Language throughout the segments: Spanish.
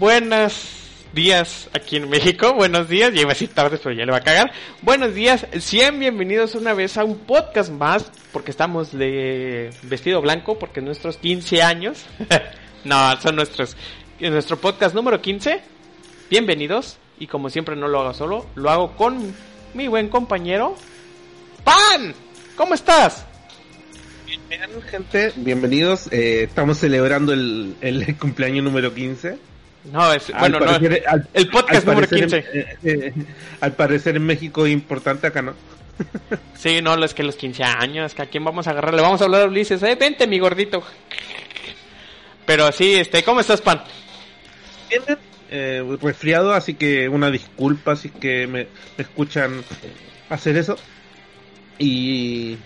Buenas días aquí en México. Buenos días, ya iba a decir tarde, pero ya le va a cagar. Buenos días, sean bienvenidos una vez a un podcast más, porque estamos de vestido blanco, porque nuestros 15 años, no, son nuestros, nuestro podcast número 15. Bienvenidos, y como siempre no lo hago solo, lo hago con mi buen compañero, Pan. ¿Cómo estás? Bien, gente, bienvenidos. Eh, estamos celebrando el, el cumpleaños número 15. No, es, bueno, no, parecer- al- el podcast número parecer 15. en- eh, eh, al parecer en México es importante acá, ¿no? Sí, no, es que los 15 años, que a quién vamos a agarrar, le vamos a hablar a Ulises, eh, vente mi gordito. Pero sí, este, ¿cómo estás, Pan? Bien, eh, resfriado, así que una disculpa si que me, me escuchan hacer eso. Y,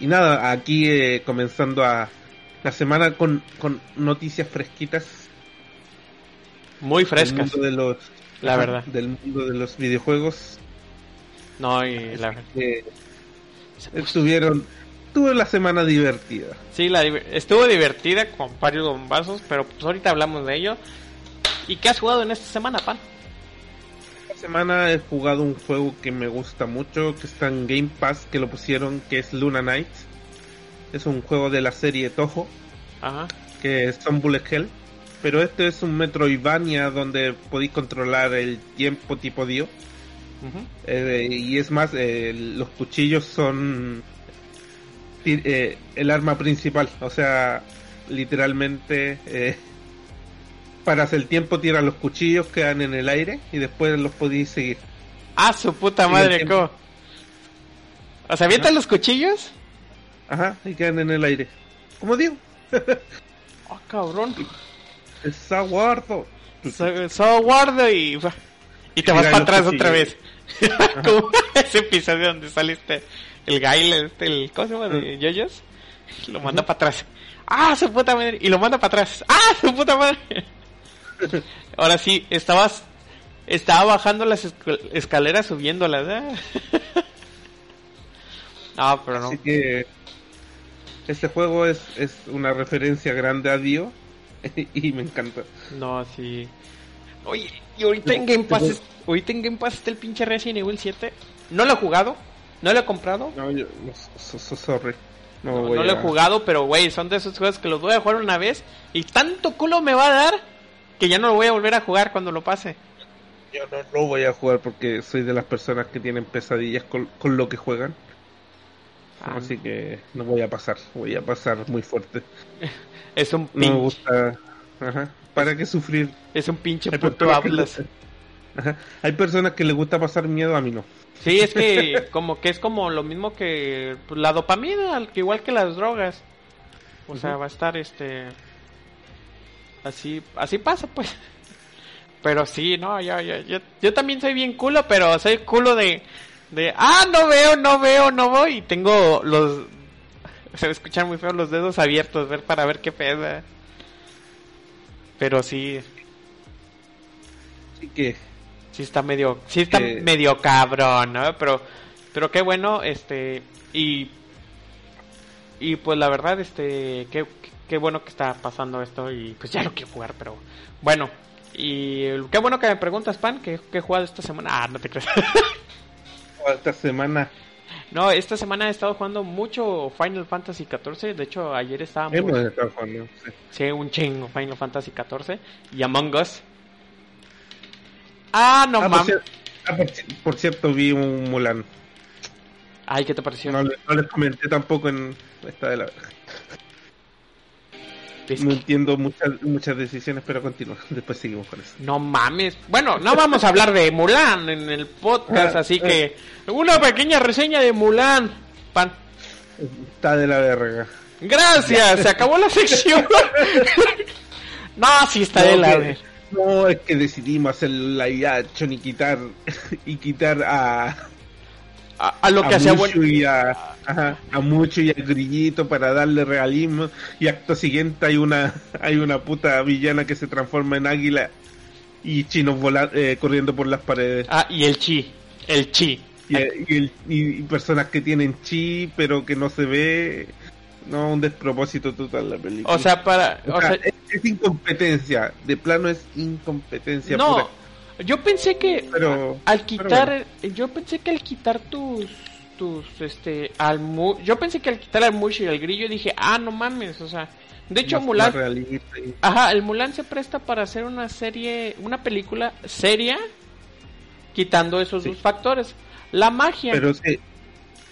y nada, aquí eh, comenzando a la semana con, con noticias fresquitas Muy del frescas, mundo de los la verdad. del mundo de los videojuegos. No, y la verdad. Eh, estuvieron tuve la semana divertida. Sí, la, estuvo divertida con varios bombazos, pero pues ahorita hablamos de ello. ¿Y qué has jugado en esta semana, Pan? Esta semana he jugado un juego que me gusta mucho, que está en Game Pass, que lo pusieron, que es Luna Knight. Es un juego de la serie Toho, Ajá. que es Son Bullet Hell. Pero este es un Metroidvania donde podéis controlar el tiempo tipo Dio. Eh, y es más, eh, los cuchillos son eh, el arma principal. O sea, literalmente, eh, paras el tiempo, tiras los cuchillos, quedan en el aire y después los podéis seguir. Ah, su puta madre. ¿cómo? O sea, ¿avientan los cuchillos? Ajá, y quedan en el aire. Como digo, Oh, cabrón. Es aguardo. So, so guardo y... Y te vas para atrás otra vez. Como ese episodio donde saliste el Gail, este, el, ¿cómo se llama? De Yoyos. Lo manda para atrás. ¡Ah, su puta madre! Y lo manda para atrás. ¡Ah, su puta madre! Ahora sí, estabas... Estaba bajando las escal- escaleras, subiéndolas, ¿eh? No, pero no. Así que este juego es, es una referencia grande a Dio y me encanta. No, sí. Oye, y ahorita en Game Pass, es- ahorita en Game Pass está el pinche Resident Evil 7. No lo he jugado, no lo he comprado, No, yo, no, so- so- sorry. No, no, voy no lo he jugado, pero güey, son de esos juegos que los voy a jugar una vez y tanto culo me va a dar que ya no lo voy a volver a jugar cuando lo pase. Yo no lo voy a jugar porque soy de las personas que tienen pesadillas con, con lo que juegan. Ah, Así que no voy a pasar. Voy a pasar muy fuerte. es un No me pinche, gusta. Ajá. ¿Para qué sufrir? es un pinche puto que hablas. Ajá. Hay personas que les gusta pasar miedo, a mí no. Sí, es que como que es como lo mismo que pues, la dopamina, que igual que las drogas. O sea, va a estar este así así pasa pues. Pero sí, no, yo, yo, yo, yo también soy bien culo, pero soy culo de de ah, no veo, no veo, no voy y tengo los se va a escuchar muy feo los dedos abiertos ver para ver qué pesa. Pero sí, Así que sí está medio sí está medio cabrón no pero pero qué bueno este y y pues la verdad este qué, qué bueno que está pasando esto y pues ya lo quiero jugar pero bueno. Y qué bueno que me preguntas pan qué, qué he jugado esta semana ah no te creas esta semana no esta semana he estado jugando mucho Final Fantasy 14 de hecho ayer estábamos hemos estado jugando. sí. Sí, un chingo Final Fantasy 14 y Among Us ah no Ah, por, mames ah, por ci- por cierto, vi un Mulan. ay qué te pareció No, le- no les comenté tampoco en esta de la. No entiendo muchas muchas decisiones, pero continúa. Después seguimos con eso. No mames. Bueno, no vamos a hablar de Mulan en el podcast, Ah, así que una pequeña reseña de Mulan. Pan. Está de la verga. Gracias, se acabó la sección. no, sí está de la que- ver- No, es que decidimos hacer la action y quitar y quitar a a, a lo que hacía bueno. y a, ajá, a Mucho y a Grillito para darle realismo y acto siguiente hay una hay una puta villana que se transforma en águila y chinos vola- eh, corriendo por las paredes Ah, y el chi, el chi. y, y el- y personas que tienen chi pero que no se ve no un despropósito total la película O sea, para, O o sea, sea, es, es incompetencia de plano es incompetencia no, pura. Yo pensé que Pero- al pero quitar, yo pensé que al quitar tus, tus, este, al yo pensé que al quitar al Mush y al grillo dije, ah, no mames, o sea, de hecho Mulan, ajá, el Mulan se presta para hacer una serie, una película seria, quitando esos Sí. dos factores. La magia, Pero si,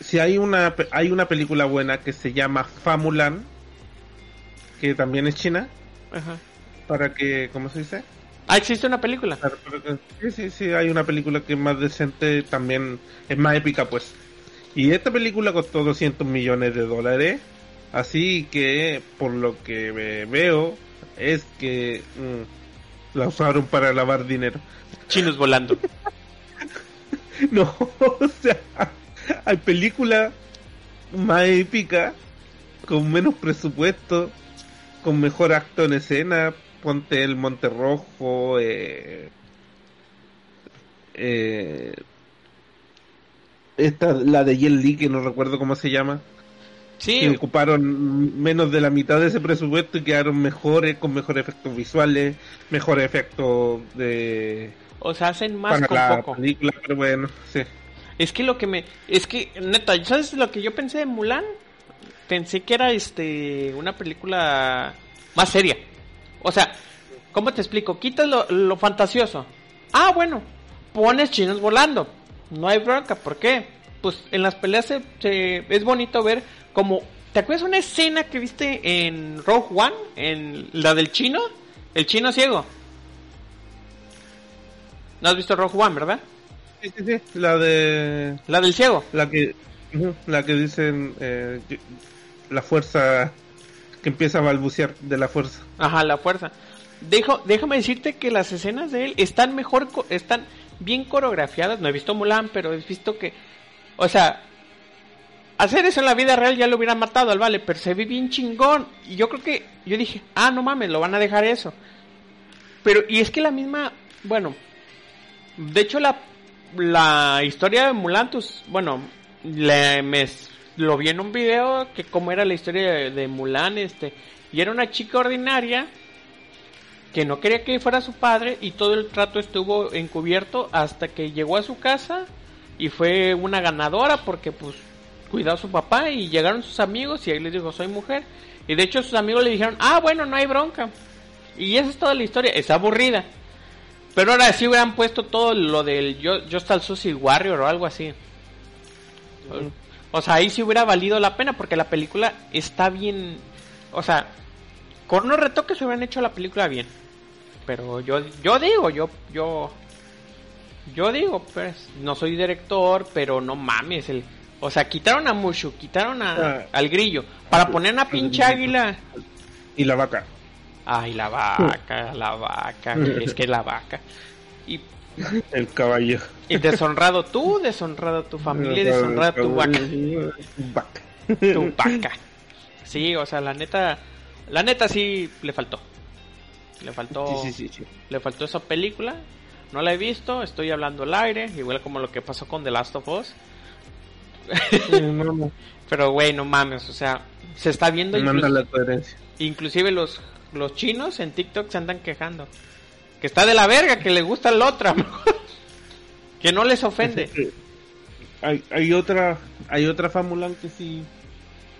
si hay una hay una película buena que se llama Famulan, que también es china, Ajá. para que, ¿cómo se dice? Ah, existe una película. Que- sí, sí, sí, hay una película que es más decente, también es más épica, pues. Y esta película costó 200 millones de dólares, así que, por lo que ve- veo, es que mm, la usaron para lavar dinero. Chinos volando. No, o sea, hay películas más épicas, con menos presupuesto, con mejor acto en escena. Ponte el Monte Rojo, eh, eh, esta, la de Yen Li, que no recuerdo cómo se llama, Sí, que ocuparon menos de la mitad de ese presupuesto y quedaron mejores, con mejores efectos visuales, mejores efectos de o sea, hacen más con la poco. película, pero bueno, sí. Es que lo que me. Es que, neta, ¿sabes lo que yo pensé de Mulan? Pensé que era este una película más seria. O sea, ¿cómo te explico? Quitas lo, lo fantasioso. Ah, bueno, pones chinos volando. No hay bronca, ¿por qué? Pues en las peleas se, se- es bonito ver como. ¿Te acuerdas una escena que viste en Rogue One? En la del chino? El chino ciego. ¿No has visto Rogue One, verdad? Sí, sí, sí, la de La del ciego. la que la que dicen eh, la fuerza que empieza a balbucear de la fuerza. Ajá, la fuerza. Dejo, déjame decirte que las escenas de él están mejor, están bien coreografiadas. No he visto Mulan, pero he visto que, o sea, hacer eso en la vida real ya lo hubieran matado al vale, pero se ve bien chingón. Y yo creo que, yo dije, ah, no mames, lo van a dejar eso. Pero, y es que la misma, bueno, de hecho la, la historia de Mulan, pues, bueno, le, me, lo vi en un video que como era la historia de, Mulan, este, y era una chica ordinaria que no quería que fuera su padre y todo el trato estuvo encubierto hasta que llegó a su casa y fue una ganadora porque pues cuidó a su papá y llegaron sus amigos y ahí les dijo soy mujer y de hecho sus amigos le dijeron ah bueno no hay bronca y esa es toda la historia es aburrida. Pero ahora sí hubieran puesto todo lo del yo Just al Suicide Warrior o algo así o sea ahí sí hubiera valido la pena porque la película está bien o sea con unos retoques se hubieran hecho la película bien. Pero yo, yo digo, yo, yo, yo digo, pues, no soy director, pero no mames, el, o sea, quitaron a Mushu, quitaron a, Ah. al grillo, para poner una pinche águila. Y la vaca. Ay, la vaca, la vaca, es que la vaca. Y, El caballo. Y deshonrado tú, deshonrado tu familia, deshonrada tu vaca. Tu vaca. Sí, o sea, la neta, la neta sí le faltó. Le faltó, Sí, sí, sí, sí. le faltó esa película. No la he visto, estoy hablando al aire, igual como lo que pasó con The Last of Us. No. Pero güey, no mames, o sea, se está viendo Me manda inclus- la coherencia. inclusive los los chinos en TikTok se andan quejando. Que está de la verga, que le gusta la otra. que no les ofende. Hay, hay otra hay otra Famulan que sí,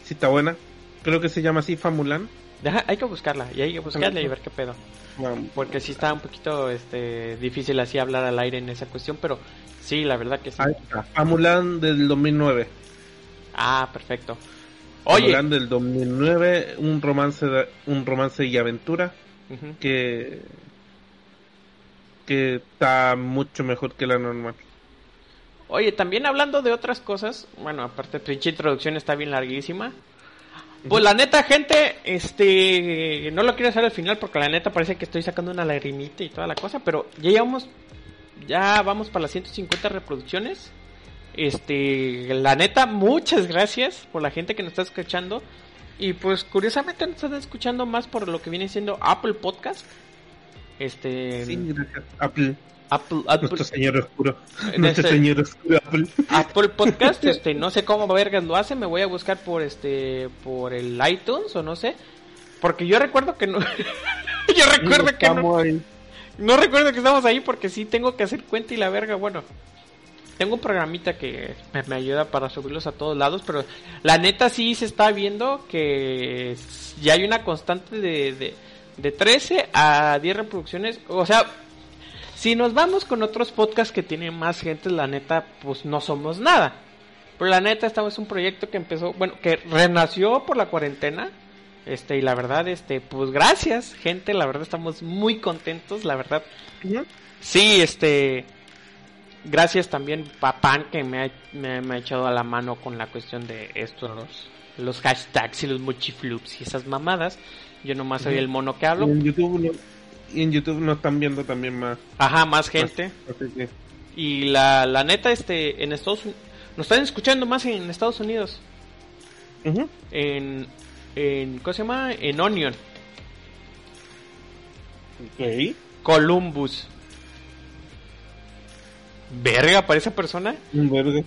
sí está buena. Creo que se llama así Famulan. Deja- hay que buscarla, y hay que buscarla y ver qué pedo. Porque sí está un poquito este, difícil así hablar al aire en esa cuestión, pero sí, la verdad que sí. Ahí está, Famulan del 2009. Ah, perfecto. Oye. Hablando del 2009, un romance, un romance y aventura que que está mucho mejor que la normal. Oye, también hablando de otras cosas, bueno, aparte pinche introducción está bien larguísima. Pues la neta, gente, este, no lo quiero hacer al final porque la neta parece que estoy sacando una lagrimita y toda la cosa, pero ya llevamos, ya vamos para las 150 reproducciones. Este, la neta, muchas gracias por la gente que nos está escuchando. Y pues curiosamente nos están escuchando más por lo que viene siendo Apple Podcast. Este, Sí, gracias. Apple, Apple, Apple, nuestro señor oscuro. En Nuestro este- señor oscuro Apple. Apple Podcast, este, no sé cómo vergas lo hace, me voy a buscar por este, por el iTunes o no sé, porque yo recuerdo que no, yo recuerdo que no, ahí. no recuerdo que estamos ahí porque sí tengo que hacer cuenta y la verga, bueno, tengo un programita que me, me ayuda para subirlos a todos lados, pero la neta sí se está viendo que ya hay una constante de, de, de 13 a 10 reproducciones, o sea, si nos vamos con otros podcasts que tienen más gente, la neta, pues no somos nada. Pero la neta, esta es un proyecto que empezó, bueno, que renació por la cuarentena. Este, y la verdad, este, pues gracias, gente, la verdad estamos muy contentos, la verdad. Sí, este, gracias también Papán que me ha, me, me ha echado a la mano con la cuestión de estos, los, los hashtags y los mochiflups y esas mamadas. Yo nomás soy el mono que Y hablo. en YouTube no- y en YouTube nos están viendo también más. Ajá, más gente. Así que, Y la, la neta, este, en Estados Unidos, nos están escuchando más en Estados Unidos. ujú. En, en, ¿cómo se llama? En Onion, Ok. Columbus. Verga para esa persona. Un verde.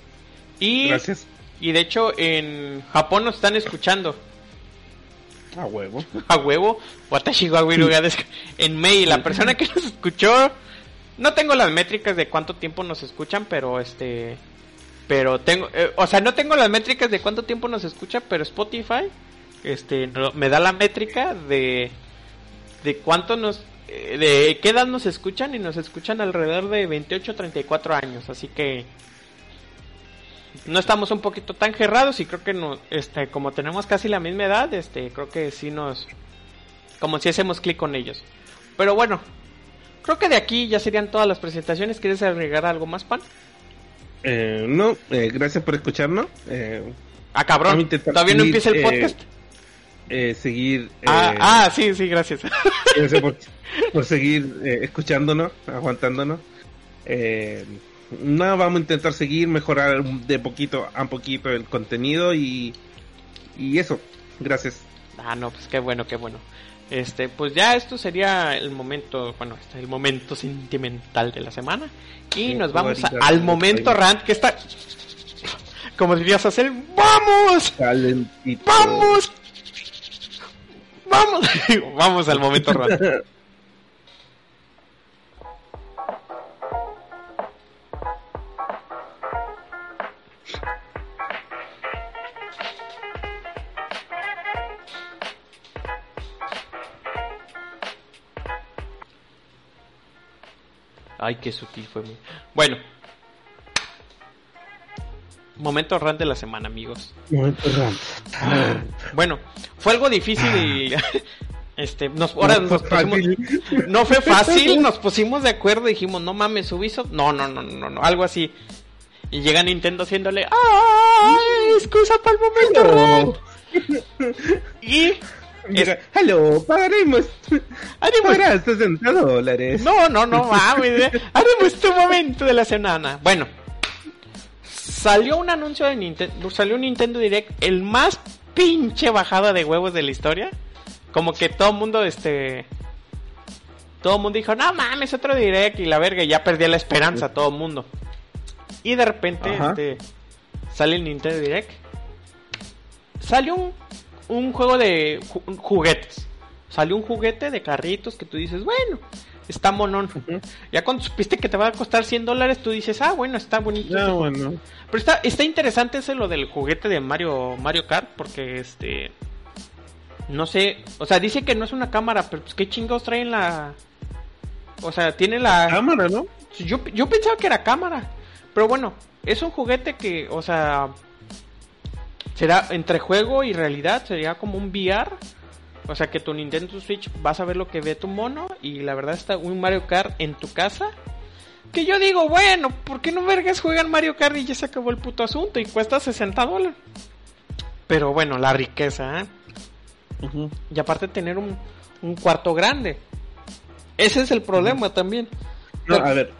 Y, Gracias. y de hecho en Japón nos están escuchando. A huevo. A huevo. Watashi wa? En May, la persona que nos escuchó. No tengo las métricas de cuánto tiempo nos escuchan, pero este. Pero tengo. eh, o sea, no tengo las métricas de cuánto tiempo nos escucha, pero Spotify. Este. me da la métrica de. De cuánto nos. eh, De qué edad nos escuchan y nos escuchan alrededor de 28 34 años. Así que. No estamos un poquito tan cerrados y creo que no, este, como tenemos casi la misma edad, este, creo que sí nos, como si hacemos clic con ellos. Pero bueno, creo que de aquí ya serían todas las presentaciones. ¿Quieres agregar algo más, Pan? Eh, no, eh, gracias por escucharnos. Eh, Ah, cabrón, todavía no empieza el eh, podcast. eh, seguir. eh, ah, ah, sí, sí, gracias. gracias por, por seguir eh, escuchándonos, aguantándonos. No, vamos a intentar seguir, mejorar de poquito a poquito el contenido y, y eso. Gracias. ah, no, pues qué bueno, qué bueno. Este, pues ya esto sería el momento, bueno, este, el momento sentimental de la semana. Y Sí, nos vamos a- al momento rant que está, como dirías hacer, ¡vamos! Calentito. ¡Vamos! ¡Vamos! Vamos al momento rant. Ay, qué sutil fue mi. Bueno. Momento rant de la semana, amigos. Momento rant. Bueno, fue algo difícil y este nos ahora No nos fue pusimos- fácil. no fue fácil, nos pusimos de acuerdo y dijimos, "No mames, Ubisoft." No, no, no, no, no, algo así. Y llega Nintendo haciéndole, "Ay, excusa para el momento." rant". Y Hello, pagaremos. Haremos- Pagarás 60 dólares. No, no, no mames. eh. Haremos tu momento de la semana. Bueno, salió un anuncio de Nintendo, salió un Nintendo Direct, el más pinche bajada de huevos de la historia. Como que todo el mundo, este, todo el mundo dijo, no mames, otro Direct y la verga, y ya perdía la esperanza todo el mundo. Y de repente, Ajá. este, sale el Nintendo Direct. Salió un, un juego de ju- juguetes. Salió un juguete de carritos que tú dices, bueno, está monón. Ya cuando supiste que te va a costar 100 dólares, tú dices, ah, bueno, está bonito. Ah, este bueno. pero está, está interesante ese lo del juguete de Mario Mario Kart porque este no sé, o sea, dice que no es una cámara, pero pues qué chingados trae en la o sea, tiene la Cámara, ¿no? yo yo pensaba que era cámara, pero bueno, es un juguete que, o sea, será entre juego y realidad, sería como un VR. O sea que tu Nintendo Switch vas a ver lo que ve tu mono y la verdad está un Mario Kart en tu casa. Que yo digo, bueno, ¿por qué no vergas juegan Mario Kart y ya se acabó el puto asunto y cuesta 60 dólares? Pero bueno, la riqueza, ¿eh? Y aparte tener un, un cuarto grande. Ese es el problema también. No, a ver,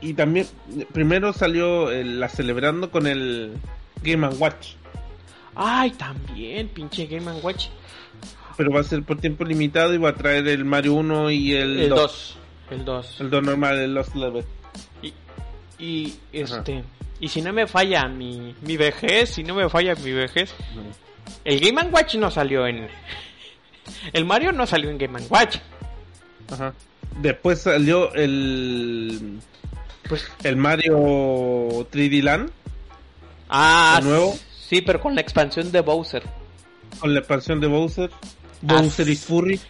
y también, primero salió el- la celebrando con el Game Watch, Ay, también, pinche Game Watch. pero va a ser por tiempo limitado y va a traer el Mario 1 y el, El 2. 2. El 2. El 2 normal, el Lost Level. Y, y este. Y si no me falla mi, mi vejez, si no me falla mi vejez, el Game Watch no salió en. El Mario no salió en Game Watch. Ajá. Después salió el Pues. el Mario 3D Land Ah, ¿De nuevo? Sí, pero con la expansión de Bowser. con la expansión de Bowser. Ah, Bowser is Furry.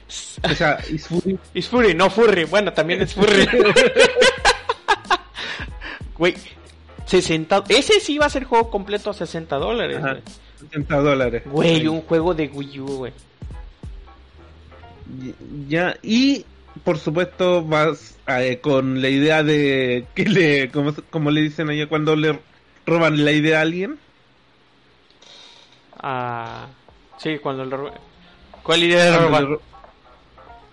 O sea, is Furry. Es Furry, no Furry. Bueno, también es Furry. Güey, 60. Ese sí va a ser juego completo a 60 dólares. Ajá. güey. 70 dólares. Güey, un juego de Wii U, güey. Ya, y por supuesto vas eh, con la idea de que le, como, como le dicen allá cuando le roban la idea a alguien, Ah, sí, cuando roba- ¿Cuál idea de robar?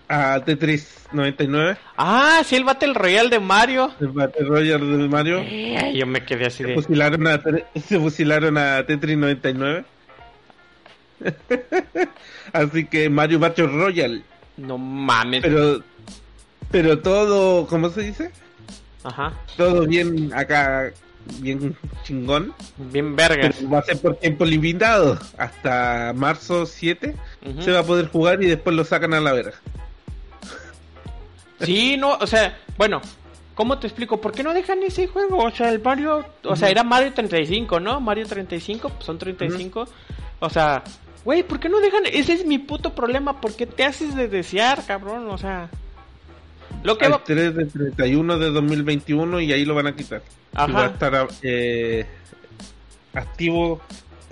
a Tetris 99, Ah, sí, el Battle Royale de Mario. el Battle Royale de Mario, Eh, yo me quedé así se de. fusilaron a, se fusilaron a Tetris 99. Así que Mario Battle Royale, No mames. pero pero todo, ¿cómo se dice? Ajá. Todo bien acá, bien chingón. Bien vergas. Pero va a ser por tiempo limitado. Hasta marzo 7 Ujú. se va a poder jugar y después lo sacan a la verga. Sí, no, o sea, bueno, ¿cómo te explico? ¿Por qué no dejan ese juego? O sea, el Mario, o sea, era Mario 35, ¿no? Mario 35, pues son 35. O sea, güey, ¿por qué no dejan? Ese es mi puto problema, ¿por qué te haces de desear, cabrón? O sea, lo que Al va... 3 de 31 de 2021 y ahí lo van a quitar. Ajá. Y va a estar eh, activo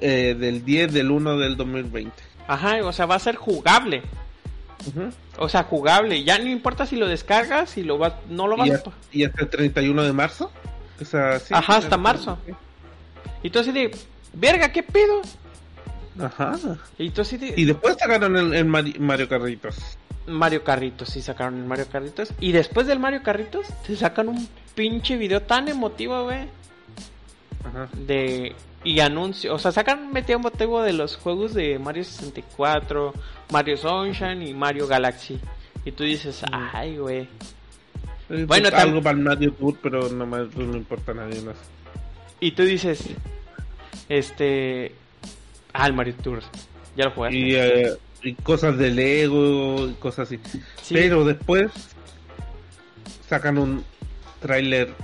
eh, del 10 del 1 del 2020. Ajá, o sea, va a ser jugable. Ujú. O sea, jugable. Ya no importa si lo descargas, si lo vas, no lo vas y, a... hasta, y hasta el 31 de marzo. O sea, sí, Ajá, hasta marzo. Y tú así de, verga, ¿qué pedo? Ajá. Y tú así de... Y después sacaron el, el Mari- Mario Carritos. Mario Carritos, sí sacaron el Mario Carritos. Y después del Mario Carritos, te sacan un pinche video tan emotivo, güey. Ajá. De. Y anuncio. O sea, sacan metido motivo de los juegos de Mario 64, Mario Sunshine y Mario Galaxy. Y tú dices, ay, güey. Eh, Bueno, pues, tam- algo para el Mario Tour, pero no, más, no importa a nadie más. Y tú dices, este. Ah, el Mario Tour. Ya lo jugaste. y, eh, y cosas de Lego y cosas así. Sí. Pero después sacan un tráiler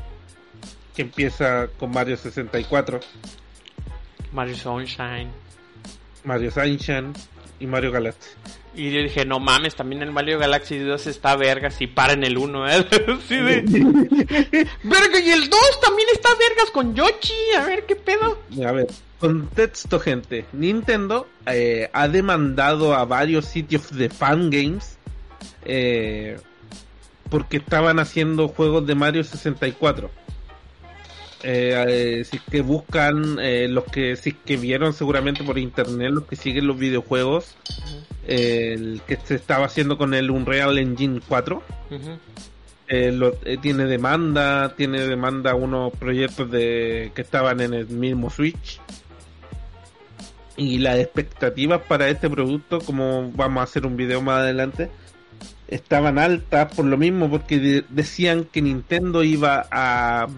que empieza con Mario 64, Mario Sunshine. Mario Sunshine y Mario Galaxy. Y yo dije, no mames, también el Mario Galaxy 2 está vergas y para en el 1, ¿eh? De... Verga, y el 2 también está vergas con Yoshi. A ver, ¿qué pedo? A ver, contexto gente. Nintendo eh, ha demandado a varios sitios de fangames eh, porque estaban haciendo juegos de Mario 64. Eh, eh, si es que buscan los que si es que vieron seguramente por internet los que siguen los videojuegos el que se estaba haciendo con el Unreal Engine 4 Ujú. eh, lo- eh, tiene demanda, tiene demanda unos proyectos de que estaban en el mismo Switch. Y las expectativas para este producto, como vamos a hacer un video más adelante, estaban altas por lo mismo, porque de- decían que Nintendo iba a,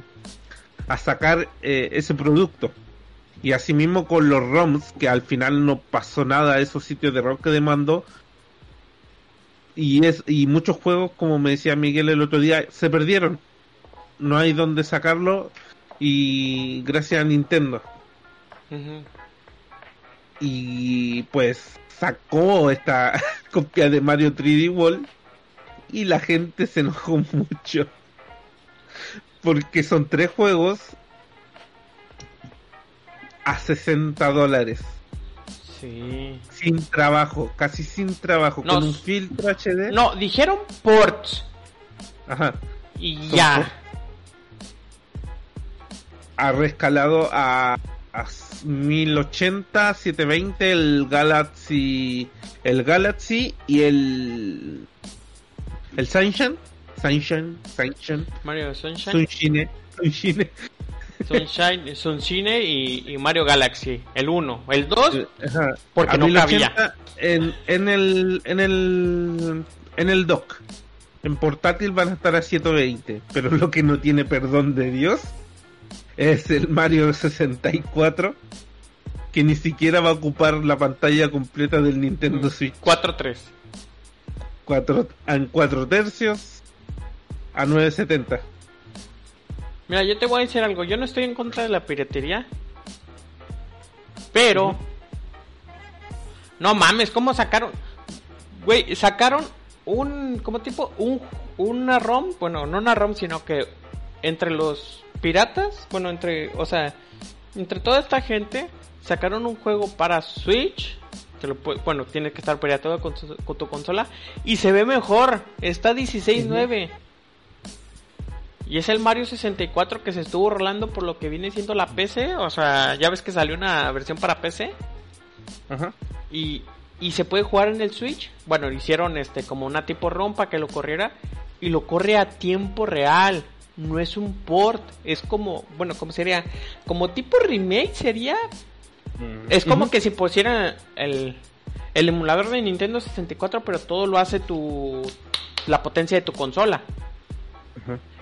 a sacar eh, ese producto. Y asimismo con los ROMs, que al final no pasó nada a esos sitios de ROM que demandó, y es y muchos juegos como me decía Miguel el otro día se perdieron no hay donde sacarlo y gracias a Nintendo Ujú. Y pues sacó esta copia de Mario 3D World y la gente se enojó mucho porque son tres juegos a 60 dólares Sí. Sin trabajo, casi sin trabajo, con un filtro HD. No, dijeron ports. Ajá. Y ya. ports. Ha rescalado a, a 1080, 720 el Galaxy, el Galaxy y el el Sunshine, Sunshine, Sunshine, Mario Sunshine, Sunshine, Sunshine. Sunshine, Sunshine y, y Mario Galaxy. El 1. El 2, Ajá. Porque A no 1080 En, en el en el en el dock. En portátil van a estar a 120, pero lo que no tiene perdón de Dios es el Mario 64 que ni siquiera va a ocupar la pantalla completa del Nintendo Switch 4-3. 4 en 4 tercios a 970. Mira, yo te voy a decir algo. Yo no estoy en contra de la piratería. Pero. No mames, ¿cómo sacaron? Güey, sacaron un. como tipo? Un, una ROM. Bueno, no una ROM, sino que entre los piratas. Bueno, entre. O sea, entre toda esta gente. Sacaron un juego para Switch. Que lo puede- bueno, tiene que estar pirateado con, tu- con tu consola. Y se ve mejor. Está 16.9. Y es el Mario 64 que se estuvo rolando por lo que viene siendo la PC. O sea, ya ves que salió una versión para PC. Ajá. Y, y se puede jugar en el Switch. Bueno, hicieron este como una tipo ROM para que lo corriera. Y lo corre a tiempo real. No es un port. Es como, bueno, como sería? Como tipo remake sería. Es como que si pusieran el, el emulador de Nintendo 64, pero todo lo hace tu la potencia de tu consola.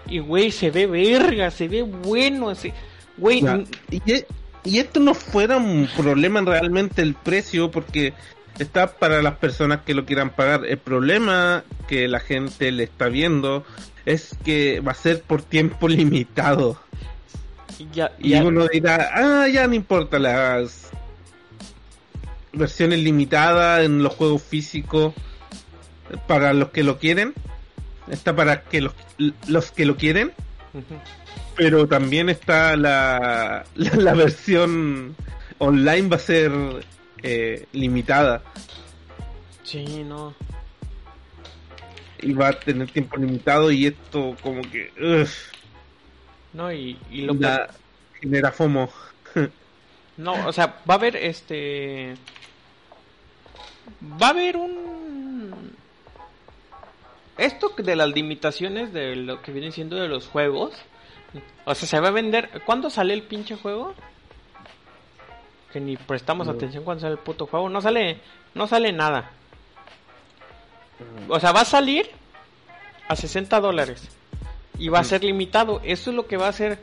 Y güey, se ve verga, se ve bueno así. Güey, Y, e- y esto no fuera un problema realmente el precio porque está para las personas que lo quieran pagar. El problema que la gente le está viendo es que va a ser por tiempo limitado. ya, Y ya- uno dirá, ah, ya no importa las versiones limitadas en los juegos físicos para los que lo quieren. Está para que los, los que lo quieren. Pero también está la, la, la versión online va a ser eh, limitada Sí, no. Y va a tener tiempo limitado y esto como que ugh, No, y, y lo que- genera FOMO. No, o sea, va a haber este. Va a haber un. Esto de las limitaciones de lo que viene siendo de los juegos. O sea, se va a vender. ¿Cuándo sale el pinche juego? Que ni prestamos No. atención cuando sale el puto juego. No sale. No sale nada. O sea, va a salir a 60 dólares. Y va a Ujú. ser limitado. Eso es lo que va a hacer.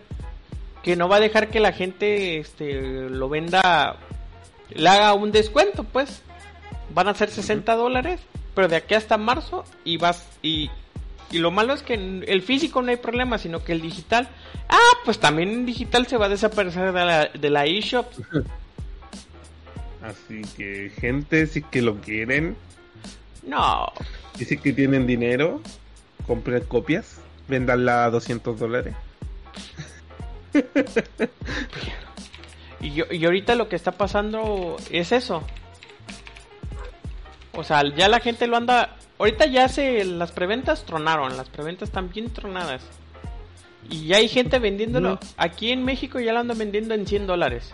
Que no va a dejar que la gente este, lo venda. Le haga un descuento, pues. Van a ser 60 dólares. Pero de aquí hasta marzo. Y vas. Y, y lo malo es que en el físico no hay problema. Sino que el digital. Ah, pues también en digital se va a desaparecer de la, de la eShop. Así que gente, si que lo quieren, No. y si que tienen dinero, compren copias, vendanla a 200 dólares. Y, yo, y ahorita lo que está pasando es eso. O sea, ya la gente lo anda... Ahorita ya se... Las preventas tronaron. Las preventas están bien tronadas. Y ya hay gente vendiéndolo. No. Aquí en México ya lo andan vendiendo en 100 dólares.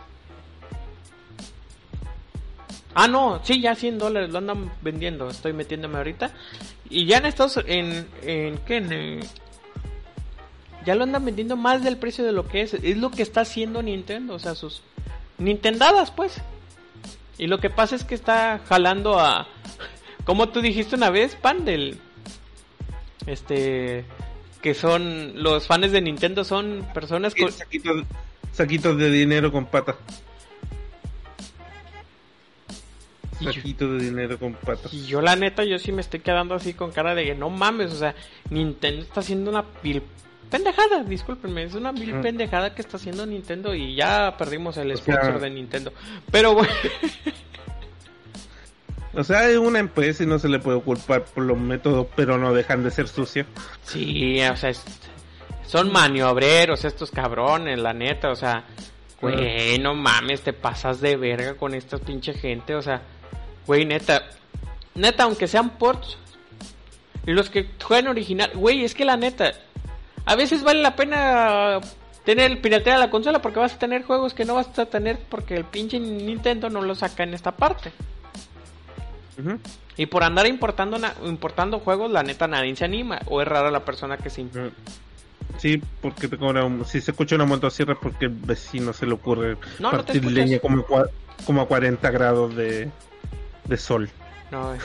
Ah, no. Sí, ya 100 dólares lo andan vendiendo. Estoy metiéndome ahorita. Y ya en Estados... En, en ¿qué? En, eh, ya lo andan vendiendo más del precio de lo que es. Es lo que está haciendo Nintendo, o sea, sus Nintendadas, pues. Y lo que pasa es que está jalando a. Como tú dijiste una vez, pan del. Este. Que son. Los fans de Nintendo son personas con. Saquitos, saquitos de dinero con patas. Yo- Saquitos de dinero con patas. Y yo, la neta, yo sí me estoy quedando así con cara de que no mames, o sea, Nintendo está haciendo una vil pendejada, discúlpenme, es una vil Mm. pendejada que está haciendo Nintendo y ya perdimos el O sea- sponsor de Nintendo. Pero bueno. O sea, es una empresa y no se le puede culpar por los métodos, pero no dejan de ser sucios. Sí, o sea, es- son maniobreros estos cabrones, la neta, o sea, Güey, no mames, te pasas de verga con esta pinche gente, o sea, güey, neta, neta, aunque sean ports, los que juegan original, güey, es que la neta, a veces vale la pena tener piratear la consola porque vas a tener juegos que no vas a tener porque el pinche Nintendo no lo saca en esta parte. Y por andar importando importando juegos, la neta nadie se anima. O es rara la persona que se. Sí, porque te cobra un- si se escucha una motosierra porque el vecino se le ocurre No, no te partir escuchas. leña como, a como a 40 grados de, de sol. No, eh,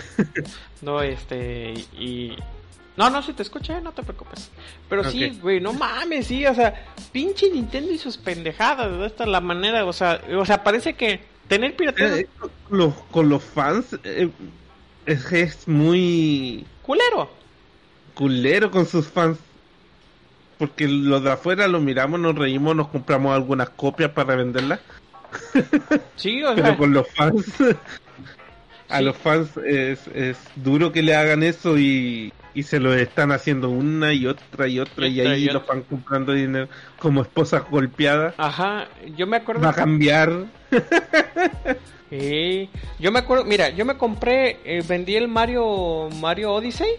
no, este, y... No, no, si te escuché, no te preocupes. Pero sí, güey, no mames, sí, o sea, pinche Nintendo y sus pendejadas, de esta es la manera, o sea, o sea, parece que tener piratería Eh, con, los, con los fans eh, es, es muy culero. culero con sus fans. Porque los de afuera lo miramos, nos reímos, nos compramos algunas copias para venderlas. Sí, o Pero sea, con los fans, a los fans es, es duro que le hagan eso y, y se lo están haciendo una y otra y otra y, ahí los van comprando dinero como esposa golpeada. ajá, yo me acuerdo... Va a cambiar. Sí, yo me acuerdo, mira, yo me compré, eh, vendí el Mario Mario Odyssey,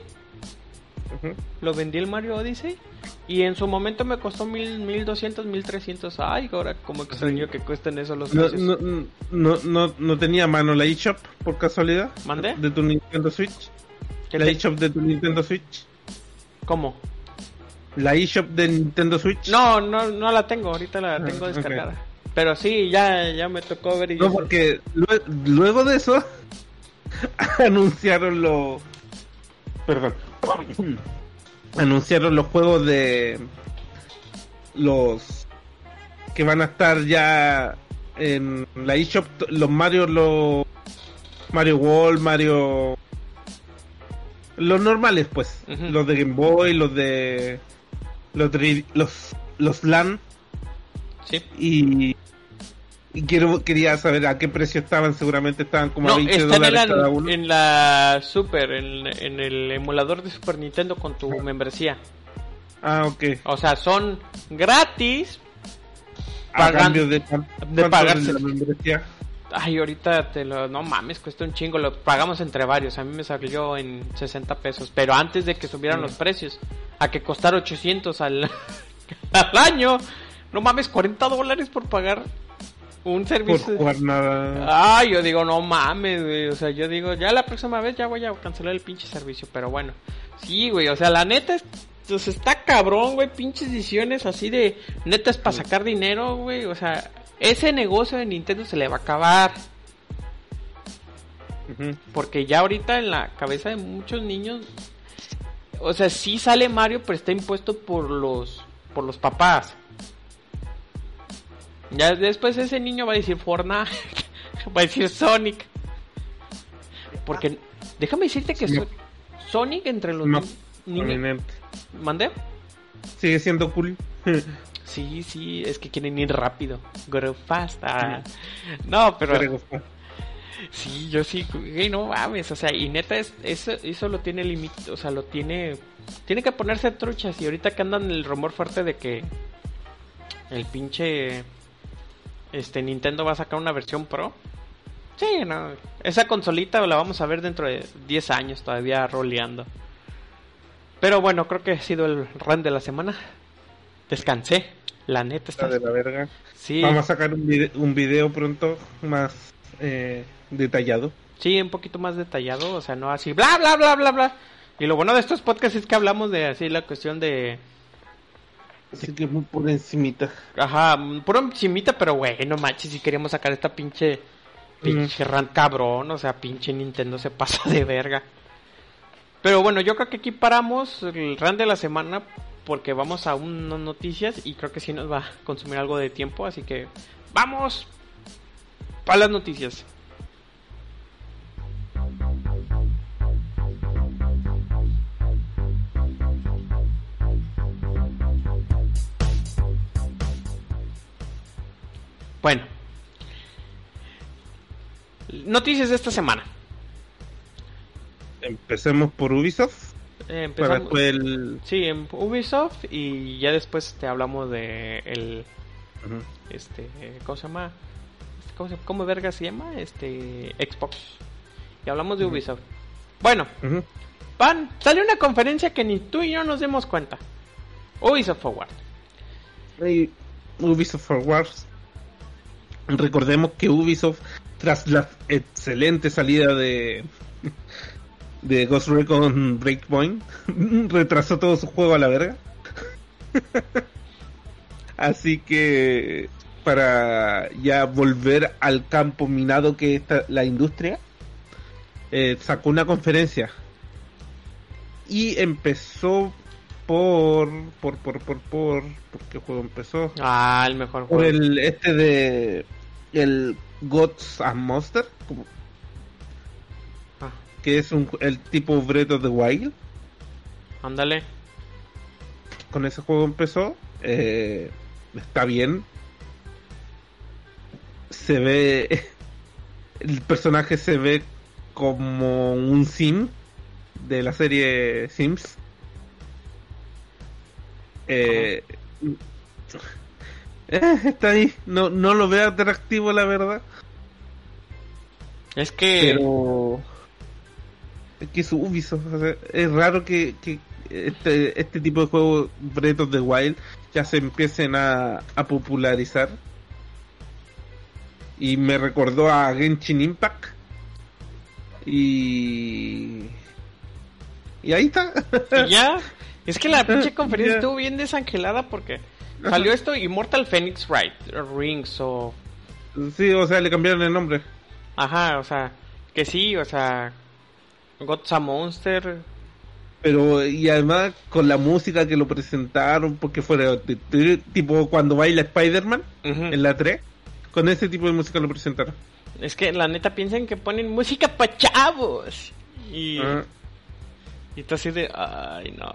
lo vendí el Mario Odyssey y en su momento me costó mil, mil doscientos, mil trescientos. Ay, ahora como extraño que cuesten eso los No, precios. no, no, no, no tenía mano la eShop por casualidad. ¿Mandé? De tu Nintendo Switch. ¿Qué La eShop de tu Nintendo Switch. ¿Cómo? La eShop de Nintendo Switch. No, no, no la tengo, ahorita la Ah, tengo descargada. Pero sí, ya, ya me tocó ver y No, porque lue- luego de eso anunciaron los. Perdón. Anunciaron los juegos de. Los. Que van a estar ya en la eShop. Los Mario, los. Mario World, Mario. Los normales, pues. Los de Game Boy, los de. Los, los, los LAN. Sí. Y, y quiero, quería saber a qué precio estaban. Seguramente estaban como a No, 20 están en dólares cada la, uno. en la Super, en, en el emulador de Super Nintendo con tu membresía. Ah, ok. O sea, son gratis. A cambio de, de pagarse. la membresía. Ay, ahorita te lo... No mames, cuesta un chingo. Lo pagamos entre varios. A mí me salió en 60 pesos. Pero antes de que subieran los precios. A que costara 800 al, al año. No mames, 40 dólares por pagar un Por servicio. jugar nada. Ay, yo digo, no mames, güey. O sea, yo digo, ya la próxima vez ya voy a cancelar el pinche servicio. Pero bueno. Sí, güey. O sea, la neta es... pues, está cabrón, güey. Pinches ediciones así de... Neta es para sacar dinero, güey. O sea, ese negocio de Nintendo se le va a acabar. Porque ya ahorita en la cabeza de muchos niños, o sea, sí sale Mario, pero está impuesto por los por los papás. Ya después ese niño va a decir Fortnite, va a decir Sonic. Porque déjame decirte que Sí, So- Sonic entre los ni- niños. ¿Mandé? Sigue siendo cool. Sí, sí, es que quieren ir rápido. Go fast. ah. No, pero Sí, yo sí, güey, no mames, o sea, y neta, es, eso, eso lo tiene límite, o sea, lo tiene, tiene que ponerse truchas, y ahorita que andan el rumor fuerte de que el pinche, este, Nintendo va a sacar una versión Pro, sí, no, esa consolita la vamos a ver dentro de 10 años todavía roleando. Pero bueno, creo que ha sido el run de la semana, descansé, la neta está, de la verga. sí, Vamos a sacar un video, un video pronto más eh, detallado. Sí, un poquito más detallado, o sea, no así, bla, bla, bla, bla, bla. Y lo bueno de estos podcasts es que hablamos de así la cuestión de, Así que muy por encimita. ajá, puro encimita, pero güey, no manches, si queríamos sacar esta pinche, pinche rant cabrón, o sea, pinche Nintendo se pasa de verga. Pero bueno, yo creo que aquí paramos el rant de la semana porque vamos a unas noticias y creo que sí nos va a consumir algo de tiempo, así que vamos para las noticias. Bueno. Noticias de esta semana. Empecemos por Ubisoft. Eh, empezamos, después el. sí, en Ubisoft y ya después te hablamos de el, este, ¿cómo se llama? ¿Cómo, se, ¿Cómo verga se llama? Este, Xbox. Y hablamos de Ubisoft. Bueno, Pan, sale una conferencia que ni tú y yo nos demos cuenta. Ubisoft Forward. Ubisoft Forward. Recordemos que Ubisoft, tras la excelente salida de de Ghost Recon Breakpoint, retrasó todo su juego a la verga. Así que para ya volver al campo minado que está la industria, eh, sacó una conferencia y empezó por por por por por ¿por qué juego empezó? Ah, el mejor juego. Por el este de el Gods and Monster, ah. que es un, el tipo Breath of the Wild. Ándale. Con ese juego empezó. Eh, está bien. Se ve. El personaje se ve como un sim de la serie Sims. Eh, eh, está ahí. No, no lo veo atractivo, la verdad. Es que. Pero. Es que es Ubisoft. es raro que, que este, este tipo de juegos, Breath of the Wild, ya se empiecen a, a popularizar. Y me recordó a Genshin Impact. Y. Y ahí está. ¿Y ya. Es que la pinche conferencia estuvo bien desangelada porque salió esto Immortal Phoenix Right, Rings o... Sí, o sea, le cambiaron el nombre. Ajá, o sea, que sí, o sea, God's a Monster. Pero, y además con la música que lo presentaron, porque fue tipo cuando baila Spider-Man en la 3, con ese tipo de música lo presentaron. Es que la neta piensan que ponen música pa' chavos. Y... Y está así de, ay no.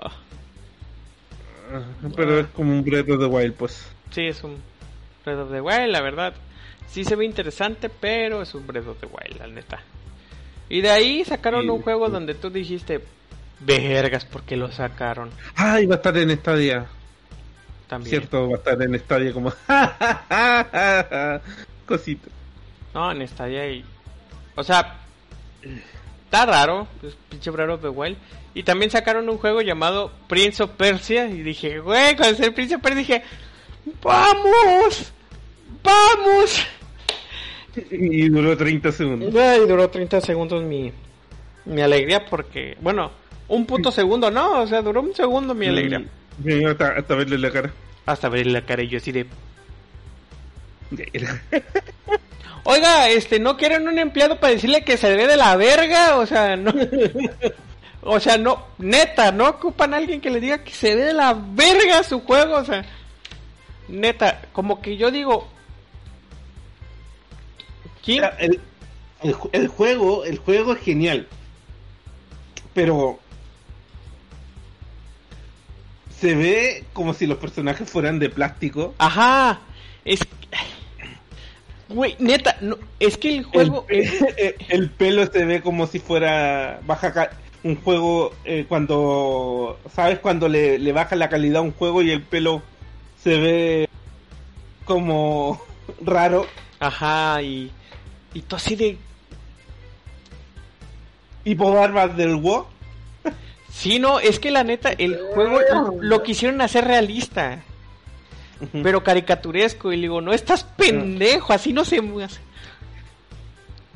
Pero es como un Breath of the Wild, pues. Sí, es un Breath of the Wild, la verdad. Sí se ve interesante, pero es un Breath of the Wild, la neta. Y de ahí sacaron un juego donde tú dijiste, vergas, porque lo sacaron? Ah, va a estar en Stadia. También. Cierto, va a estar en Stadia como... Cosito. No, en Stadia y... O sea, está raro, es pinche Breath of the Wild. Y también sacaron un juego llamado Prince of Persia. Y dije, güey, con el Prince of Persia dije, ¡vamos! ¡Vamos! Y duró 30 segundos. Y duró 30 segundos mi, mi alegría porque, bueno, un puto segundo, ¿no? O sea, duró un segundo mi alegría. hasta, hasta, verle la cara. Hasta verle la cara y yo así de... Oiga, este, ¿no quieren un empleado para decirle que se ve de la verga? O sea, no... O sea, no, neta, no ocupan a alguien que le diga que se dé la verga su juego, o sea, neta, como que yo digo, ¿quién? El, el, juego, el juego es genial, pero se ve como si los personajes fueran de plástico. Ajá, es Güey, neta, no, es que el juego... El, el, pelo se ve como si fuera baja un juego eh, cuando, ¿sabes? Cuando le, le baja la calidad a un juego y el pelo se ve como raro. Ajá, y, y tú así de... Tipo barbas del WoW. Sí, no, es que la neta, el juego lo, quisieron hacer realista. Pero caricaturesco. Y le digo, no estás pendejo, así no se...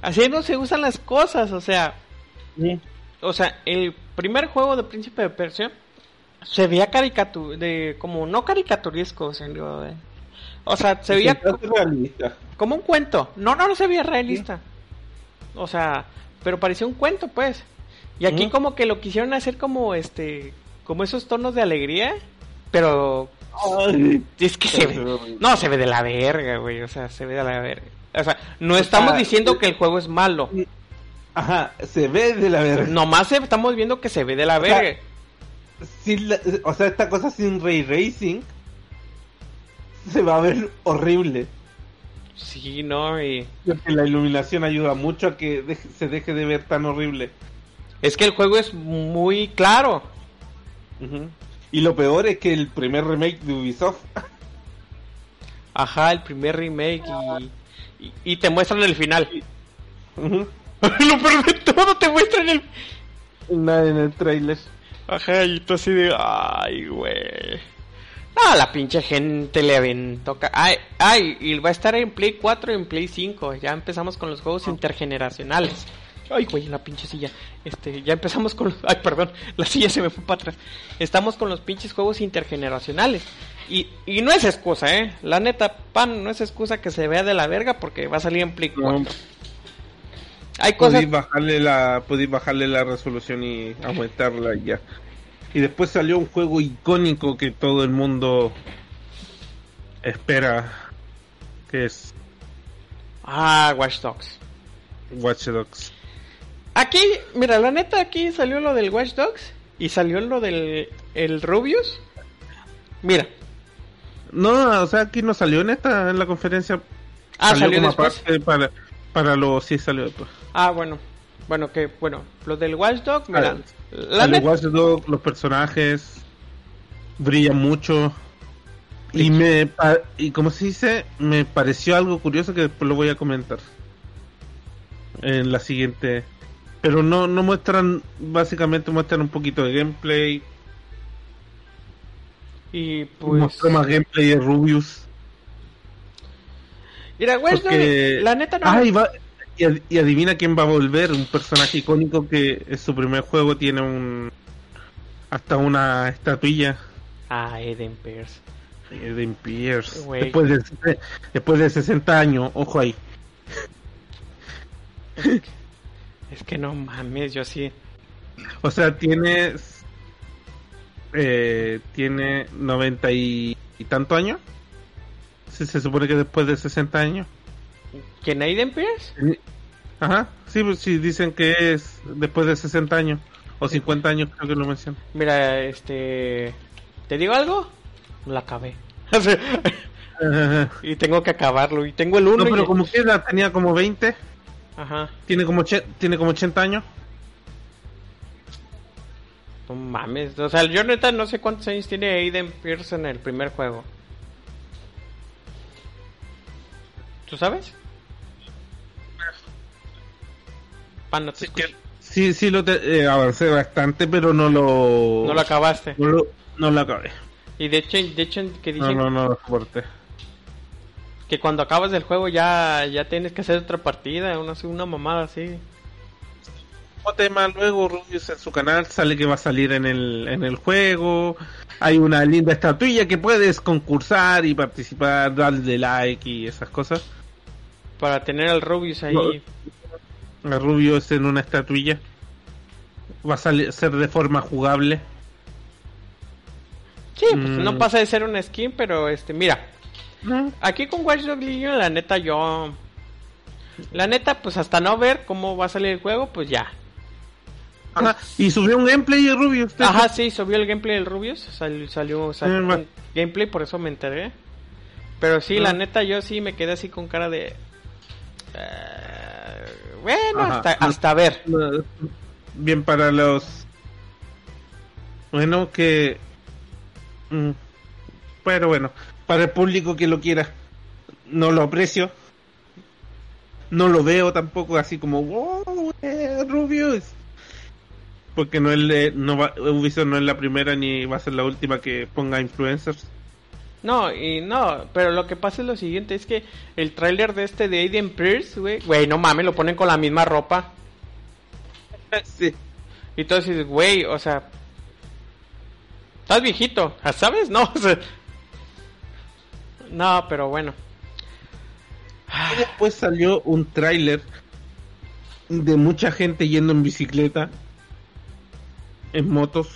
Así no se usan las cosas, o sea o sea, el primer juego de Príncipe de Persia se veía caricatur de como no caricaturesco, o sea, o sea se veía como un cuento. No, no, no se veía realista. O sea, pero parecía un cuento, pues. Y aquí como que lo quisieron hacer como este como esos tonos de alegría, pero es que se ve no se ve de la verga, güey, o sea, se ve de la verga. O sea, no estamos diciendo que el juego es malo. Ajá, se ve de la verga. Nomás estamos viendo que se ve de la verga. o sea, esta cosa sin ray racing se va a ver horrible. Sí, no, y... La iluminación ayuda mucho a que se deje de ver tan horrible. Es que el juego es muy claro. Y lo peor es que el primer remake de Ubisoft Ajá, el primer remake y, y, y te muestran el final. Lo peor de todo, te muestran el... Nada en el trailer. Ajá, y tú así de... Ay, güey. No, la pinche gente le aventó... Ay, ay, y va a estar en Play 4 y en Play 5. Ya empezamos con los juegos intergeneracionales. Ay, güey, la pinche silla. Este, ya empezamos con los... Ay, perdón, la silla se me fue para atrás. Estamos con los pinches juegos intergeneracionales. Y, y no es excusa, ¿eh? La neta, pan, no es excusa que se vea de la verga porque va a salir en Play 4. No, Hay cosas... podéis bajarle la podéis bajarle la resolución y aumentarla y ya. Y después salió un juego icónico que todo el mundo espera que es Ah, Watch Dogs. Watch Dogs. Aquí, mira, la neta, aquí salió lo del Watch Dogs y salió lo del el Rubius. Mira, No, o sea, aquí no salió en esta en la conferencia. ah, salió, como después. aparte para para lo sí salió después. Ah, bueno, bueno, que, bueno, lo del Watch Dogs, mira, Ah, la Salió neta, Watch Dogs, los personajes brillan mucho. Y me y como se dice, me pareció algo curioso que después lo voy a comentar en la siguiente. Pero no no muestran básicamente muestran un poquito de gameplay, y pues, mostró más gameplay de Rubius. mira, Porque... Dogs, la neta no, va- y, ad- y adivina quién va a volver, un personaje icónico que en su primer juego tiene un hasta una estatuilla ah, Eden Pierce, Eden Pierce. Güey. Después de, después de 60 años, ojo ahí. Es que no mames, yo sí, O sea, tiene eh, tiene 90 y, y tanto años. Se, se supone que después de 60 años. ¿quién Eden Pierce? Ajá, sí, pues sí, dicen que es después de 60 años. O 50 años, creo que lo mencionan. Mira, este, ¿te digo algo? La acabé. Y tengo que acabarlo, y tengo el uno No, pero y- como quiera, tenía como 20. Ajá. Tiene como, tiene como 80 años. No mames, o sea, yo neta no sé cuántos años tiene Aiden Pierce en el primer juego. ¿Tú sabes? Pan, no te Sí, que- sí, sí lo te- eh, avancé bastante, pero no lo... No lo acabaste. No lo, no lo acabé. Y de hecho, de hecho que No, dicen no, no lo soporté. Que cuando acabas el juego ya, ya tienes que hacer otra partida, una, una mamada así. Como tema luego Rubius en su canal sale que va a salir en el, en el juego. Hay una linda estatuilla que puedes concursar y participar, darle like y esas cosas. Para tener al Rubius ahí. No. A Rubius en una estatuilla. Va a salir, ser de forma jugable. Sí, pues Mm. no pasa de ser una skin, pero este, mira. Aquí con Watch Dogs Legion, la neta, yo. La neta, pues hasta no ver cómo va a salir el juego, pues ya. Ajá. Y subió un gameplay de Rubius. Ajá, sí, subió el gameplay del Rubius. Salió, salió, salió Mm, un gameplay, por eso me enteré. Pero sí, la Ah. neta, yo sí me quedé así con cara de. eh, bueno, Ajá. hasta, hasta ver. Bien para los. Bueno, que. mm, Pero bueno, para el público que lo quiera. No lo aprecio. No lo veo tampoco así como. ¡Wow! eh, Rubius! Porque no es, no va, Ubisoft no es la primera ni va a ser la última que ponga influencers. No, y no, pero lo que pasa es lo siguiente: es que el tráiler de este de Aiden Pierce, güey, güey, no mames, lo ponen con la misma ropa. sí. Y dices, güey, o sea. Estás viejito, ¿sabes? No, o sea, No, pero bueno. Y después salió un tráiler de mucha gente yendo en bicicleta, en motos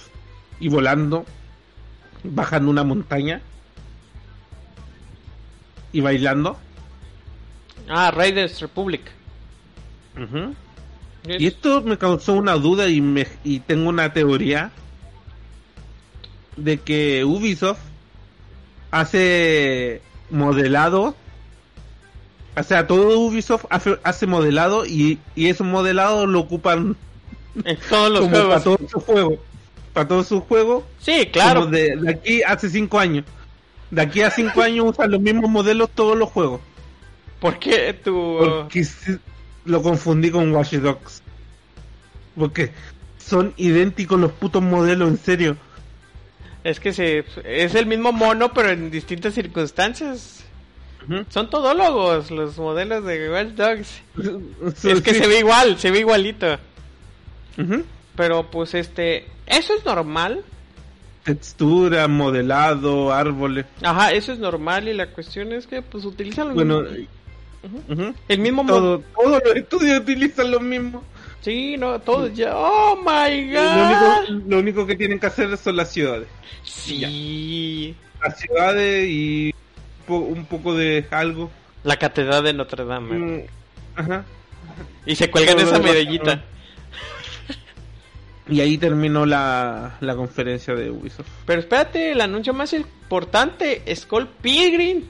y volando, bajando una montaña y bailando. Ah, Raiders Republic. Ujú. Es- Y esto me causó una duda y, me, y tengo una teoría de que Ubisoft hace modelado. O sea, todo Ubisoft hace, hace modelado y, y esos modelados lo ocupan En todos los juegos. para todos sus juegos. Para todos sus juegos. Sí, claro. de, de aquí hace cinco años. De aquí a cinco años usan los mismos modelos todos los juegos. ¿Por qué tú...? Porque lo confundí con Watch Dogs. Porque son idénticos los putos modelos, en serio. Es que se, es el mismo mono, pero en distintas circunstancias. Son todólogos los modelos de Watch Dogs. Es que Sí. se ve igual, se ve igualito. Pero pues este, eso es normal. Textura, modelado, árboles. Ajá, eso es normal y la cuestión es que pues utilizan los Bueno, ujú. el mismo mo- todo, todos los estudios utilizan lo mismo. Sí, no, todos ya. Oh my Lo god. único, lo único que tienen que hacer son las ciudades. Sí. Las ciudades y po- un poco de algo. La catedral de Notre Dame. Mm, Ajá. Y se cuelgan esa medallita. Y ahí terminó la, la conferencia de Ubisoft. Pero espérate, el anuncio más importante, Skull Pilgrim.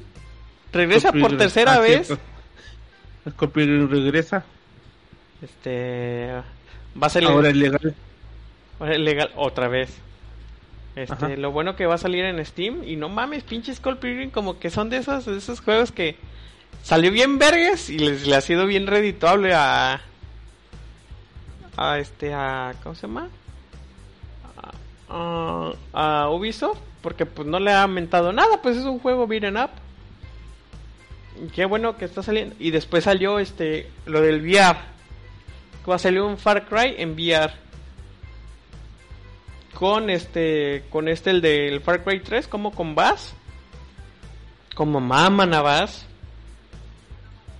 Regresa por tercera ah, vez. cierto. Scorpion regresa. Este va a salir Ahora es legal. ahora es legal otra vez. Este, Ajá. lo bueno que va a salir en Steam y no mames, pinche Skull Pilgrim como que son de esos de esos juegos que salió bien vergas y les le ha sido bien redituable a a este a ¿cómo se llama? A, a- a Ubisoft porque pues no le ha aumentado nada, pues es un juego beat'em up. Y Qué bueno que está saliendo y después salió este lo del VR. Que va a salir un Far Cry en VR. Con este con este el del Far Cry 3 como con Bass. Como maman a Bass.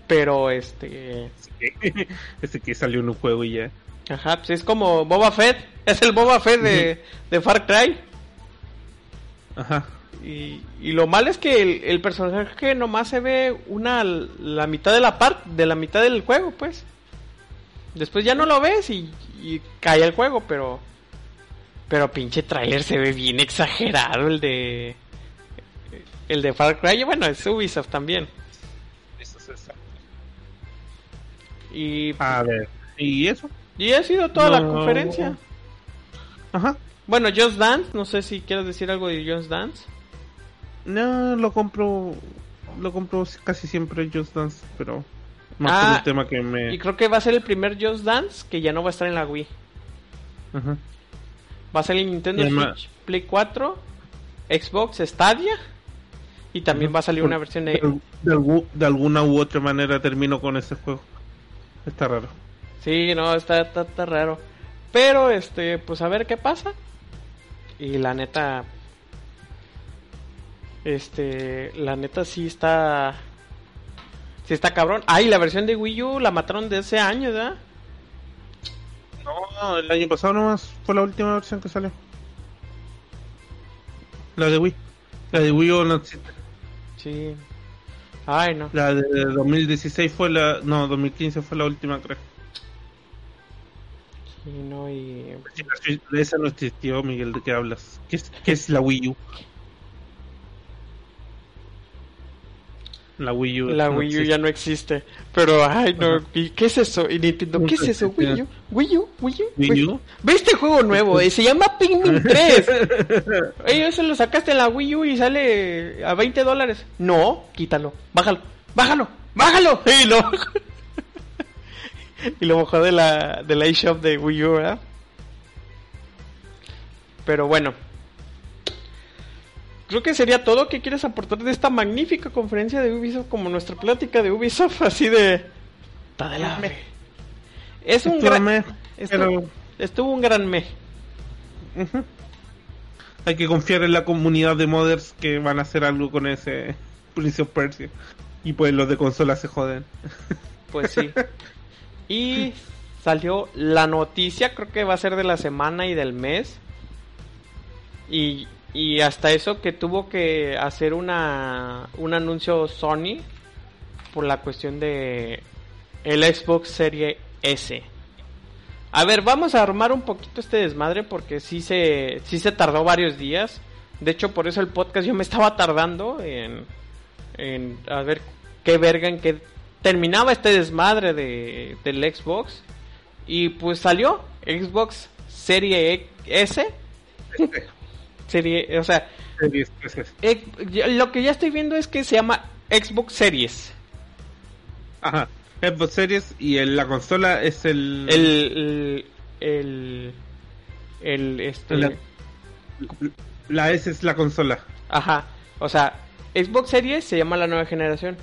Pero este Ese que salió en un juego y ya. Ajá, pues es como Boba Fett. Es el Boba Fett de, de Far Cry. Ajá. Y, y lo malo es que el, el personaje nomás se ve una la mitad de la parte de la mitad del juego, pues. Después ya no lo ves y, y cae el juego, pero pero pinche trailer se ve bien exagerado el de el de Far Cry, y bueno, es Ubisoft también. Eso se sabe. Y, A ver. ¿Y eso? y ha sido toda la No. conferencia. Ajá. Bueno, Just Dance, no sé si quieres decir algo de Just Dance. No, lo compro. Lo compro casi siempre Just Dance, pero. Más Ah, por un tema que me. Y creo que va a ser el primer Just Dance que ya no va a estar en la Wii. Ajá. Va a salir en Nintendo además- Switch, Play 4, Xbox Stadia y también va a salir una versión de... De, de algu- de alguna u otra manera termino con ese juego. Está raro. Sí, no, está, está, está raro. Pero, este, pues a ver qué pasa. Y la neta... Este, la neta sí está... Sí está cabrón. Ay, la versión de Wii U la mataron de ese año, ¿verdad? No, el año pasado nomás fue la última versión que salió. La de Wii. La de Wii U no existe. Sí. Ay, no. La de 2016 fue la. No, 2015 fue la última, creo. Sí, no, y... Esa no existió, Miguel, ¿de qué hablas? ¿Qué es, qué es la Wii U? La Wii U. La no Wii U existe. ya no existe. Pero, ay, no. ¿y ¿Qué es eso? Y Nintendo, ¿qué es eso? Wii U, Wii U, Wii U. ¿Wii U? Ve este juego nuevo, eh, se llama Pikmin 3. Oye, eso lo sacaste en la Wii U y sale a 20 dólares. No, quítalo, bájalo, bájalo, bájalo. Y lo, y lo bajó de la, de la eShop de Wii U, ¿verdad? Pero bueno. Creo que sería todo que quieres aportar de esta magnífica conferencia de Ubisoft como nuestra plática de Ubisoft, así de... Fe. Es un Estuvo gran... meh, Estuvo, pero- estuvo un gran me. Hay que confiar en la comunidad de modders que van a hacer algo con ese Prince of Persia. Y pues los de consola se joden. Pues sí. y salió la noticia, creo que va a ser de la semana y del mes. Y, y hasta eso que tuvo que hacer una un anuncio Sony por la cuestión de el Xbox Serie S. A ver, vamos a armar un poquito este desmadre porque sí se sí se tardó varios días. De hecho, por eso el podcast yo me estaba tardando en a ver qué verga en qué terminaba este desmadre de, del Xbox. Y pues salió Xbox Serie S. Serie, o sea, Series, pues, eh, lo que ya estoy viendo es que se llama Xbox Series. Ajá. Xbox Series y el- la consola es el. El, el, el, el, este, La- La S es la consola. ajá, o sea, Xbox Series se llama la nueva generación.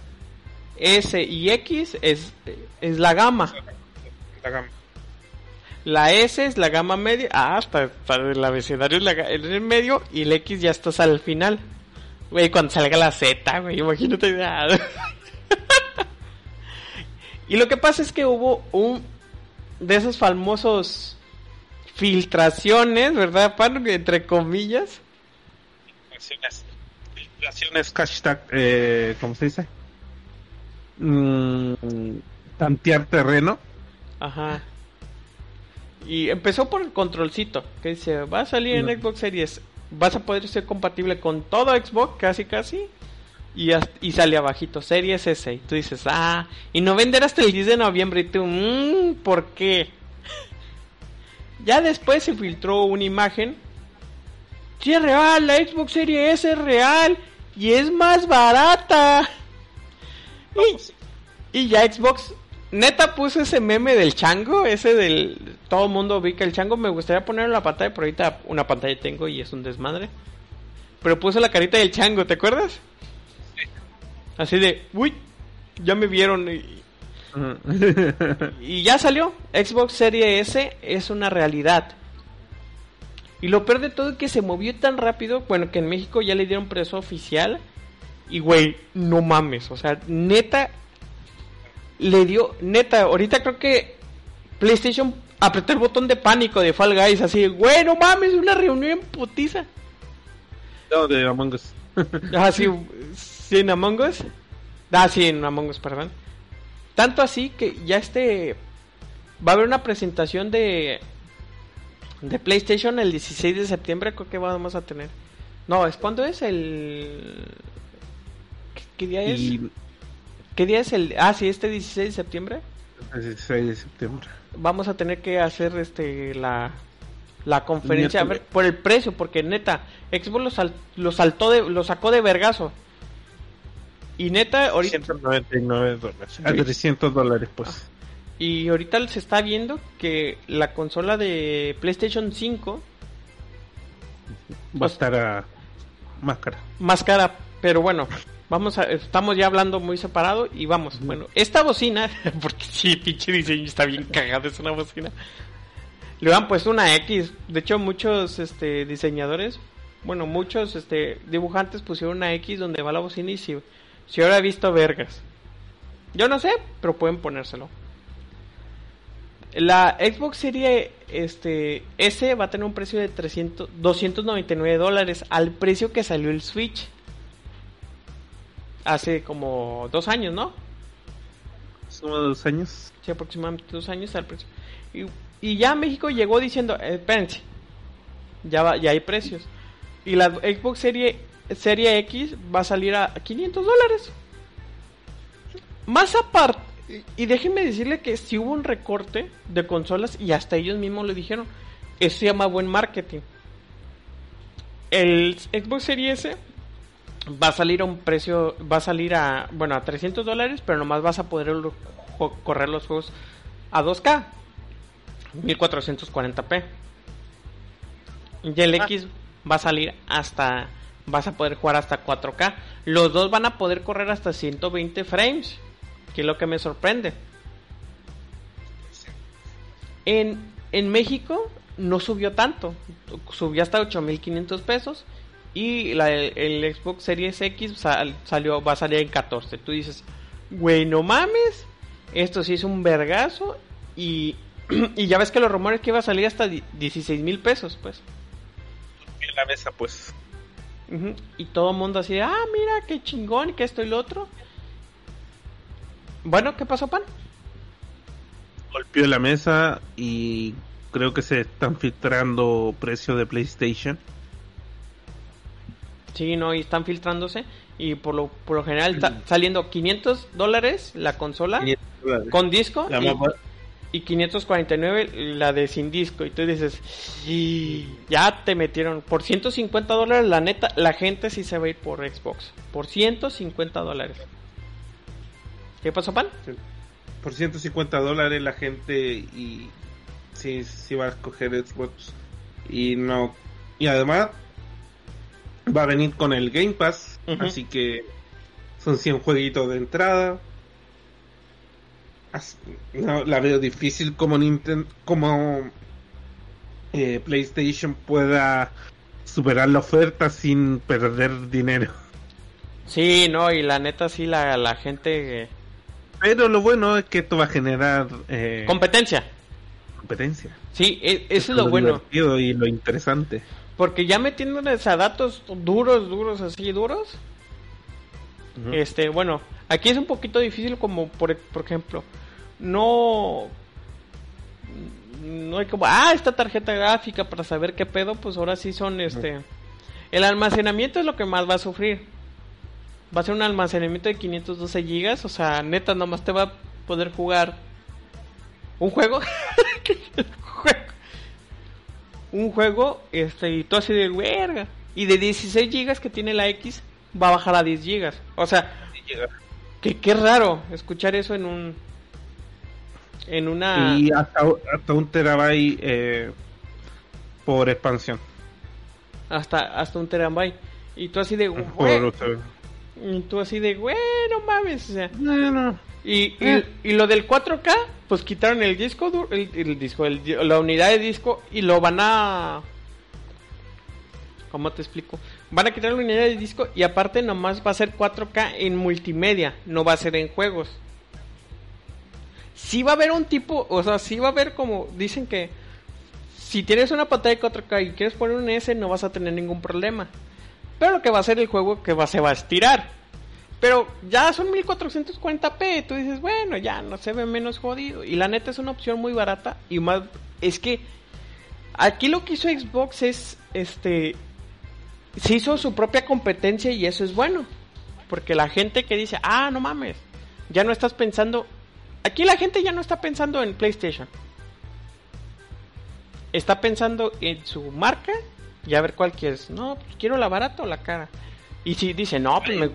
S y X es, es la gama. La gama. La S es la gama media. Ah, hasta, hasta el abecedario es la, en el medio y el X ya estás al final. Güey, cuando salga la Z, güey, imagínate. y lo que pasa es que hubo un de esos famosos filtraciones, ¿verdad, Pan? Entre comillas. Filtraciones. Filtraciones, hashtag, eh, ¿cómo se dice? Mm, tantear terreno. Ajá. Y empezó por el controlcito, que dice, va a salir en. Xbox Series, vas a poder ser compatible con todo Xbox, casi casi. Y, y sale abajito, Series S. Y tú dices, ah, y no vender hasta el 10 de noviembre. Y tú, mmm, ¿por qué? ya después se filtró una imagen. Sí, es real, la Xbox Series S es real. Y es más barata. Y, y ya Xbox, neta puso ese meme del chango, ese del... Todo mundo ubica el chango, me gustaría ponerlo en la pantalla, pero ahorita una pantalla tengo y es un desmadre. Pero puso la carita del chango, ¿te acuerdas? Así de, uy, ya me vieron y, y ya salió. Xbox Series S es una realidad. Y lo peor de todo es que se movió tan rápido, bueno, que en México ya le dieron precio oficial. Y güey, no mames, o sea, neta le dio, neta, ahorita creo que PlayStation apretó el botón de pánico de Fall Guys, así, güey, no mames, una reunión en putiza. no, de Among Us. Ah, sí, sí, en Among Us. Ah, sí, en Among Us, perdón. Tanto así que ya este. Va a haber una presentación de. De PlayStation el 16 de septiembre, creo que vamos a tener. No, ¿es cuándo es? El. ¿Qué, qué día es? Y ¿Qué día es el.? Ah, sí, este 16 de septiembre. el 16 de septiembre. Vamos a tener que hacer este la. La conferencia a ver, Miércoles. por el precio, porque neta, Xbox lo, sal- lo saltó de, lo sacó de vergazo. Y neta, ahorita, 199 dólares. A 300 dólares, pues. y ahorita se está viendo que la consola de PlayStation 5 Va a estar a más cara. más cara, pero bueno, vamos a, estamos ya hablando muy separado y vamos, bueno, esta bocina, porque sí, pinche diseño está bien cagado, es una bocina. Le han puesto una X, de hecho muchos este diseñadores, bueno, muchos este dibujantes pusieron una X donde va la bocina y si si ahora he visto vergas. Yo no sé, pero pueden ponérselo. La Xbox Series este, S va a tener un precio de 300, 299 dólares al precio que salió el Switch. Hace como dos años, ¿no? Unos dos años. Sí, aproximadamente dos años al precio. Y, y ya México llegó diciendo, eh, espérense, ya, va- ya hay precios. Y la Xbox Serie, Serie X va a salir a 500 dólares. Más aparte, y- y déjenme decirle que si hubo un recorte de consolas y hasta ellos mismos lo dijeron, eso se llama buen marketing. El Xbox Series S va a salir a un precio, va a salir a, bueno, a 300 dólares, pero nomás vas a poder correr los juegos a 2K, 1440p. Y el Ah. X va a salir hasta, vas a poder jugar hasta 4K. Los dos van a poder correr hasta 120 frames, que es lo que me sorprende. En, en México no subió tanto, subió hasta 8500 pesos y la, el, el Xbox Series X sal- salió, va a salir en 14. Tú dices, güey, no mames, esto sí es un vergazo y, y ya ves que los rumores que iba a salir hasta 16 mil pesos, pues. En la mesa, pues. Y todo el mundo así, ah, mira, qué chingón, y que esto y lo otro. Bueno, ¿qué pasó, Pan? Golpeó la mesa y creo que se están filtrando precios de PlayStation. Sí, no, y están filtrándose. Y por lo, por lo general está saliendo 500 dólares la consola con disco La y, y 549 la de sin disco. Y tú dices, y ya te metieron por 150 dólares. La neta, la gente sí se va a ir por Xbox. Por 150 dólares. ¿Qué pasó, Pan? Por 150 dólares la gente y sí, sí va a escoger Xbox. Y no. Y además va a venir con el Game Pass. Así que son 100 jueguitos de entrada. No, la veo difícil como Nintendo, como eh, PlayStation pueda superar la oferta sin perder dinero. Sí, no, y la neta sí, la, la gente... Pero lo bueno es que esto va a generar eh, Competencia. competencia. Sí, e- eso es lo bueno. divertido y lo interesante. Porque ya metiéndoles a datos duros, duros, así duros. Este, bueno, aquí es un poquito difícil como, por, por ejemplo, no... No hay como, ah, esta tarjeta gráfica para saber qué pedo, pues ahora sí son, este... El almacenamiento es lo que más va a sufrir. Va a ser un almacenamiento de 512 gigas, o sea, neta, nomás te va a poder jugar un. Juego. un juego, este, y tú así de verga. Y de 16 gigas que tiene la X, va a bajar a 10 gigas. O sea, que qué raro escuchar eso en un. En una. Y hasta, hasta un terabyte eh, por expansión. Hasta, hasta un terabyte. Y tú así de. Por, y tú así de, güey, no mames. O sea, bueno, Y, y, Eh. y lo del 4K, pues quitaron el disco, el, el disco, el la unidad de disco y lo van a... ¿Cómo te explico? Van a quitar la unidad de disco y aparte nomás va a ser 4K en multimedia, no va a ser en juegos. Sí va a haber un tipo, o sea, sí va a haber como, dicen que si tienes una pantalla de 4K y quieres poner un S no vas a tener ningún problema. Pero lo que va a hacer el juego que va, se va a estirar. Pero ya son 1440p, tú dices, bueno, ya no se ve menos jodido. Y la neta es una opción muy barata y más es que aquí lo que hizo Xbox es este se hizo su propia competencia y eso es bueno. Porque la gente que dice, "Ah, no mames, ya no estás pensando Aquí la gente ya no está pensando en PlayStation. Está pensando en su marca y a ver cuál quieres. No, pues quiero la barata o la cara. Y si dice, no, pues me,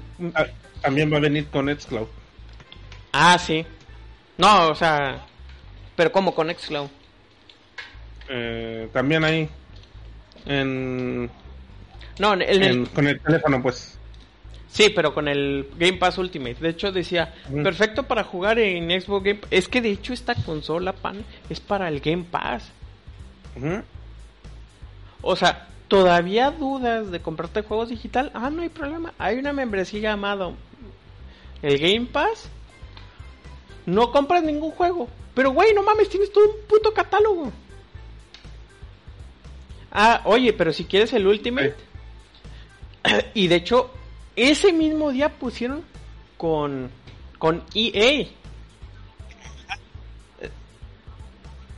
también va a venir con Xcloud. Ah, sí. No, o sea, pero como con Xcloud. Eh, también ahí en, No, en el, en- con el teléfono, pues. sí, pero con el Game Pass Ultimate. De hecho decía, perfecto para jugar en Xbox Game Es que de hecho esta consola, pan, es para el Game Pass. O sea, ¿todavía dudas de comprarte juegos digital? Ah, no hay problema. Hay una membresía llamada el Game Pass. No compras ningún juego. Pero, güey, no mames, tienes todo un puto catálogo. Ah, oye, pero si quieres el Ultimate. Y de hecho, ese mismo día pusieron con, con EA.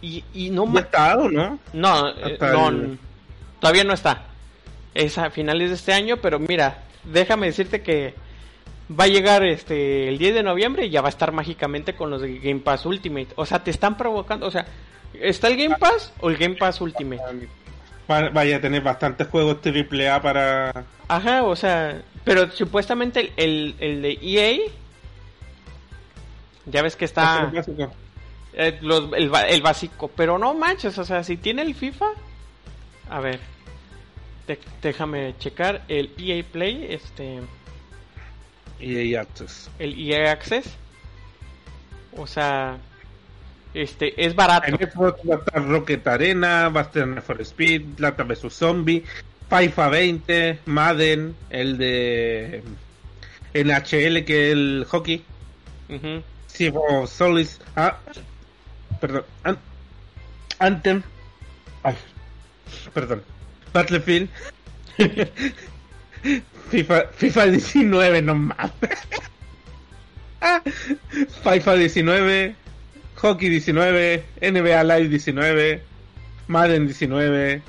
Y, y no ¿Ya ma- está o no? no, eh, no, el- todavía no está. Es a finales de este año, pero mira, déjame decirte que va a llegar este el 10 de noviembre y ya va a estar mágicamente con los de Game Pass Ultimate. O sea, te están provocando, o sea, ¿está el Game Pass o el Game Pass Ultimate? Va- Vaya a tener bastantes juegos AAA para. Ajá, o sea, pero supuestamente el, el, el de EA ya ves que está hacer básico. eh, los- el, el básico, pero no manches, o sea, si tiene el FIFA, a ver, déjame checar el EA Play, este, EA Access. el EA Access, o sea, este, es barato. Va a estar Rocket Arena, va a estar Need for Speed, Plata vs Zombie, FIFA 20, Madden, el de NHL que es el hockey. Sea of Solis, ah, perdón, An- Anthem, ay, perdón, Battlefield, FIFA, FIFA 19, no mames. FIFA 19, Hockey 19, NBA Live 19, Madden 19,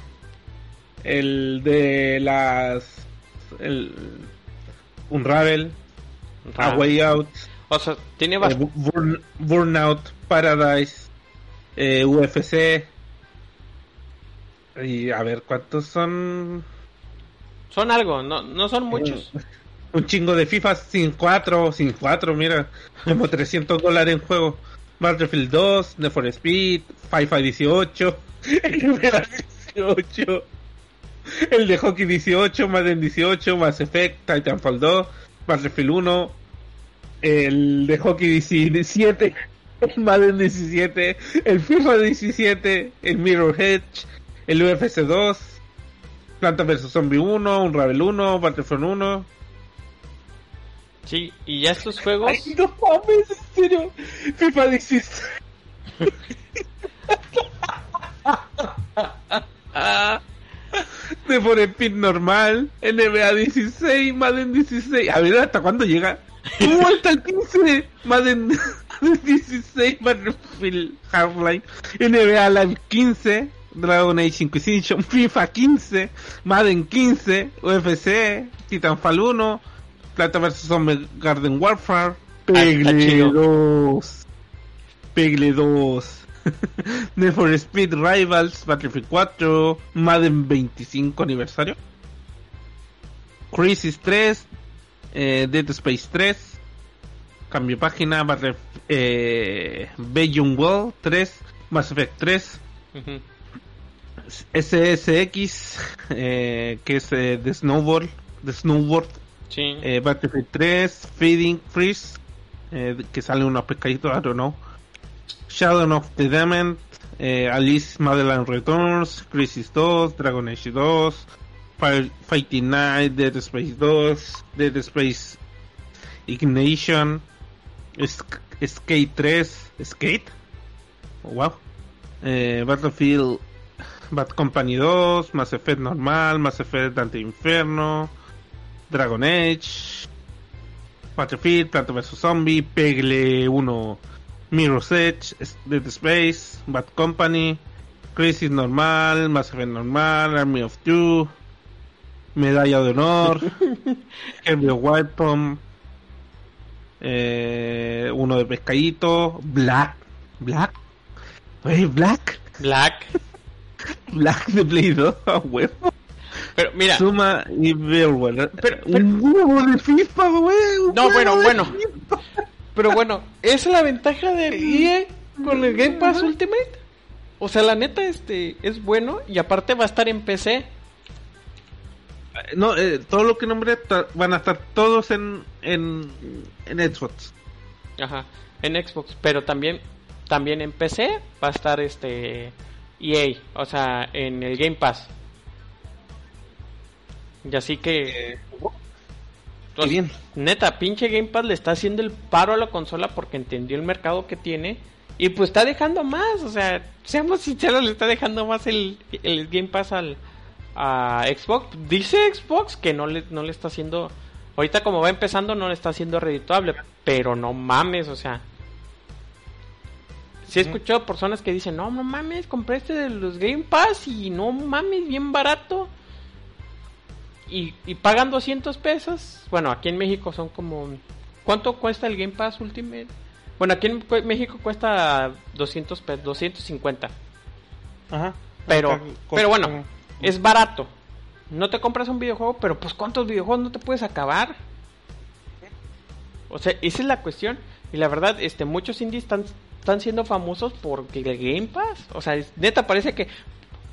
el de las. El. Unravel, A Ah, Way Out, O sea, tiene eh, Burn- Burnout, Paradise, eh, UFC. Y a ver, ¿cuántos son? Son algo, no, no son muchos. Un chingo de FIFA sin 4, sin 4, mira, como 300 dólares en juego. Battlefield 2, Need for Speed, FIFA 18, NBA 18, el de Hockey 18, Madden 18, Mass Effect, Titanfall 2, Battlefield 1, el de Hockey 17, Madden 17, el FIFA 17, el Mirror Edge, el UFC 2, Planta vs Zombie 1, un Ravel 1, Battlefront 1. Sí, y ya estos juegos. Ay, no mames, en serio. FIFA 16. De por Speed normal, NBA 16, Madden 16. A ver, ¿hasta cuándo llega? ¡Uh, hasta el 15! Madden 16, Battlefield Hardline, NBA Live 15, Dragon Age Inquisition, FIFA 15, Madden 15, UFC, Titanfall 1, Plata vs Zombie Garden Warfare, Pegle 2, Pegle 2, Need for Speed Rivals, Battlefield 4, Madden 25 aniversario, Crisis 3, eh, Dead Space 3, cambio de página, Battle, eh, Belgium World 3, Mass Effect 3, Ujú. SSX, eh, que es eh, de Snowboard, de Snowboard, Sí. eh, Battlefield 3, Feeding Freeze, eh, que salen unos pescaditos, I don't know. Shadow of the Demon, Alice Madeline Returns, Crisis 2, Dragon Age 2, Fire- Fighting Night, Dead Space 2, Dead Space Ignition, Sk- Skate 3, Skate, wow, Battlefield Bad Company 2, Mass Effect normal, Mass Effect Dante Inferno, Dragon Age, Battlefield, Planta vs Zombie, Pegle 1, Mirror's Edge, Dead Space, Bad Company, Crisis normal, Mass Effect normal, Army of Two, Medalla de Honor, Heavy Weapon, eh, uno de pescadito, Black, Black, Oye, Black, Black. Black de Play 2, a huevo. Pero mira, Suma y Beowulf. Pero- pero- un huevo de FIFA, un No, bueno, bueno. FIFA. pero bueno, esa es la ventaja del EA con el Game Pass Ultimate. O sea, la neta, este, es bueno y aparte va a estar en PC. No, eh, todo lo que nombré van a estar todos en, en, en Xbox. Ajá, en Xbox, pero también también en PC va a estar este EA, o sea, en el Game Pass. Y así que Qué bien. neta, pinche Game Pass le está haciendo el paro a la consola porque entendió el mercado que tiene y pues está dejando más, o sea, seamos sinceros, le está dejando más el, el Game Pass al a Xbox. Dice Xbox que no le no le está haciendo ahorita como va empezando no le está haciendo redituable, pero no mames, o sea, Sí he escuchado personas que dicen, no, no mames, compré este de los Game Pass y no mames, bien barato. Y, y pagan 200 pesos. Bueno, aquí en México son como... ¿Cuánto cuesta el Game Pass Ultimate? Bueno, aquí en México cuesta 200 pesos, 250. Ajá. Pero, Acá, pero bueno, como- es barato. No te compras un videojuego, pero pues ¿cuántos videojuegos no te puedes acabar? O sea, esa es la cuestión. Y la verdad, este, muchos indies están, están siendo famosos porque el Game Pass. O sea, es- neta parece que...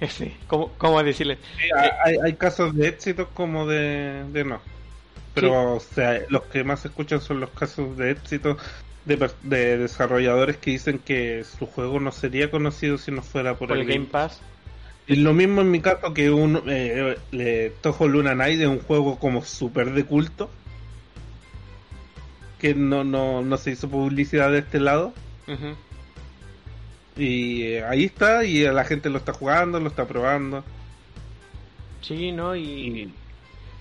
Este, ¿cómo, cómo decirle? Sí, hay, hay casos de éxito como de, de no. Pero, o sea, los que más se escuchan son los casos de éxito de, de desarrolladores que dicen que su juego no sería conocido si no fuera por, Por el Game Pass. Y lo mismo en mi caso que un eh, le Toho Luna Night es un juego como súper de culto. Que no, no, no se hizo publicidad de este lado. Ujú. Y eh, ahí está, y la gente lo está jugando, lo está probando. Sí, ¿no? Y...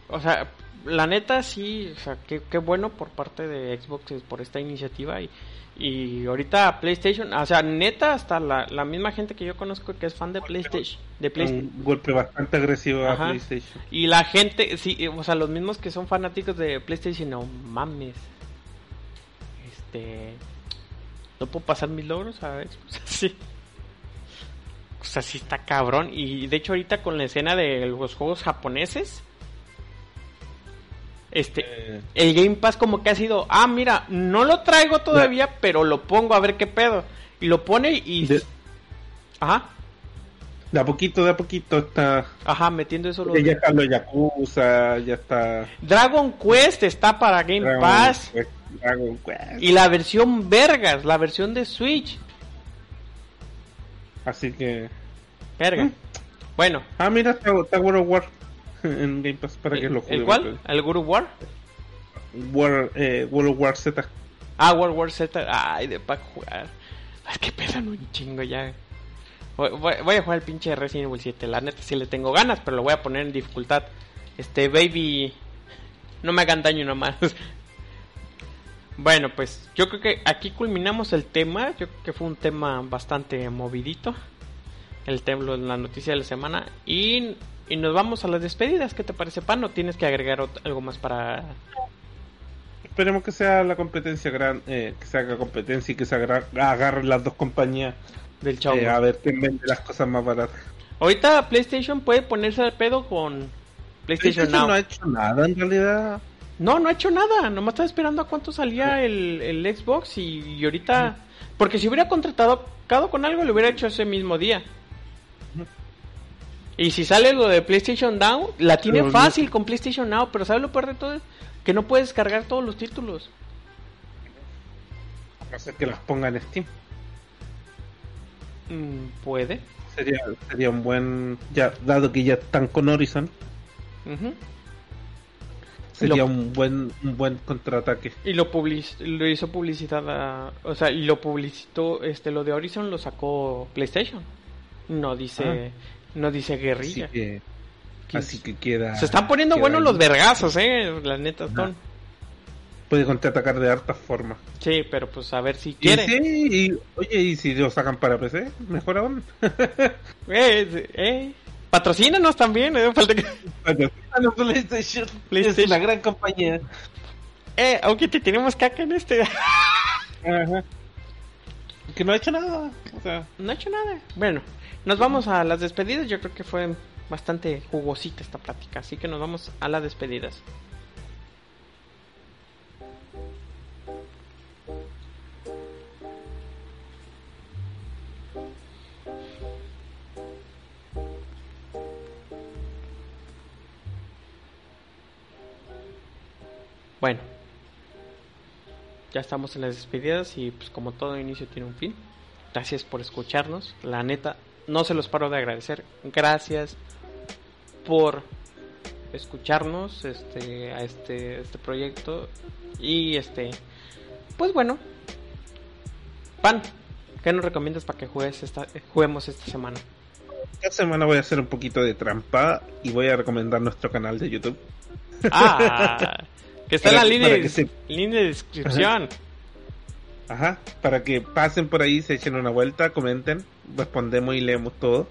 O sea, la neta sí, o sea, qué, qué bueno por parte de Xbox es por esta iniciativa y, y ahorita PlayStation, o sea, neta hasta la, la misma gente que yo conozco que es fan de PlayStation, de PlayStation. Un golpe bastante agresivo a. PlayStation. Y la gente, sí, o sea, los mismos que son fanáticos de PlayStation, no mames. Este. No puedo pasar mis logros a Xbox. Sí. O sea, sí está cabrón. Y de hecho ahorita con la escena de los juegos japoneses, este, Eh, el Game Pass como que ha sido, ah, mira, no lo traigo todavía, pero lo pongo a ver qué pedo. Y lo pone y... de, Ajá, de a poquito, de a poquito está. ajá, metiendo eso. lo Ya, de- ya está los Yakuza, ya está. Dragon Quest está para Game Dragon Pass. Quest, Dragon Quest. Y la versión vergas, la versión de Switch. Así que. Verga. Mm. Bueno, Ah, mira, está, está World of War en Game Pass para que lo juegue. ¿el cuál? ¿El Guru War? War, eh, World of War Z. Ah, World War Z. Ay, de para jugar. Es que pesan un chingo ya. Voy, voy- voy a jugar el pinche Resident Evil 7. La neta sí le tengo ganas, pero lo voy a poner en dificultad. Este, baby. No me hagan daño nomás. Bueno, pues yo creo que aquí culminamos el tema. Yo creo que fue un tema bastante movidito. El tema, la noticia de la semana. Y, y nos vamos a las despedidas. ¿Qué te parece, Pan? ¿O tienes que agregar algo más para Esperemos que sea la competencia gran, eh, que se haga competencia y que se agarren las dos compañías del chavo? eh, a ver quién vende las cosas más baratas. Ahorita PlayStation puede ponerse al pedo con PlayStation PlayStation Now. no ha hecho nada en realidad. No, no ha hecho nada. Nomás estaba esperando a cuánto salía el, el Xbox y, y ahorita... Porque si hubiera contratado cada con algo, lo hubiera hecho ese mismo día. Y si sale lo de PlayStation Now, la tiene Pero no- fácil con PlayStation Now, pero ¿sabes lo peor de todo? Que no puedes cargar todos los títulos. No sé que las ponga en Steam. Mm, puede. Sería, sería un buen. ya Dado que ya están con Horizon. Sería Lo- un buen un buen contraataque. Y lo public- lo hizo publicidad, a- o sea, y lo publicitó, este, lo de Horizon lo sacó PlayStation. No dice, no dice Así guerrilla. que, ¿Quién- así que queda. Se están poniendo buenos los vergazos, eh, la neta, Ajá. son. Puede contraatacar de hartas formas. Sí, pero pues a ver si Y quiere. sí, y, oye, y si lo sacan para PC, mejor aún. Eh, eh, patrocínanos también, eh, falta que- PlayStation, PlayStation. es una gran compañía. eh, aunque te tenemos caca en este. Ajá. Que no ha hecho nada. O sea, no ha hecho nada. Bueno, nos vamos a las despedidas. Yo creo que fue bastante jugosita esta plática, así que nos vamos a las despedidas. Bueno, ya estamos en las despedidas y pues como todo inicio tiene un fin. Gracias por escucharnos. La neta, no se los paro de agradecer. Gracias por escucharnos este a este este proyecto y este pues bueno pan ¿qué nos recomiendas para que juegues esta, juguemos esta semana? esta semana voy a hacer un poquito de trampa y voy a recomendar nuestro canal de YouTube. Ah, que está en la línea, de, que se- línea de descripción. Ajá, para que pasen por ahí, se echen una vuelta, comenten, respondemos y leemos todo.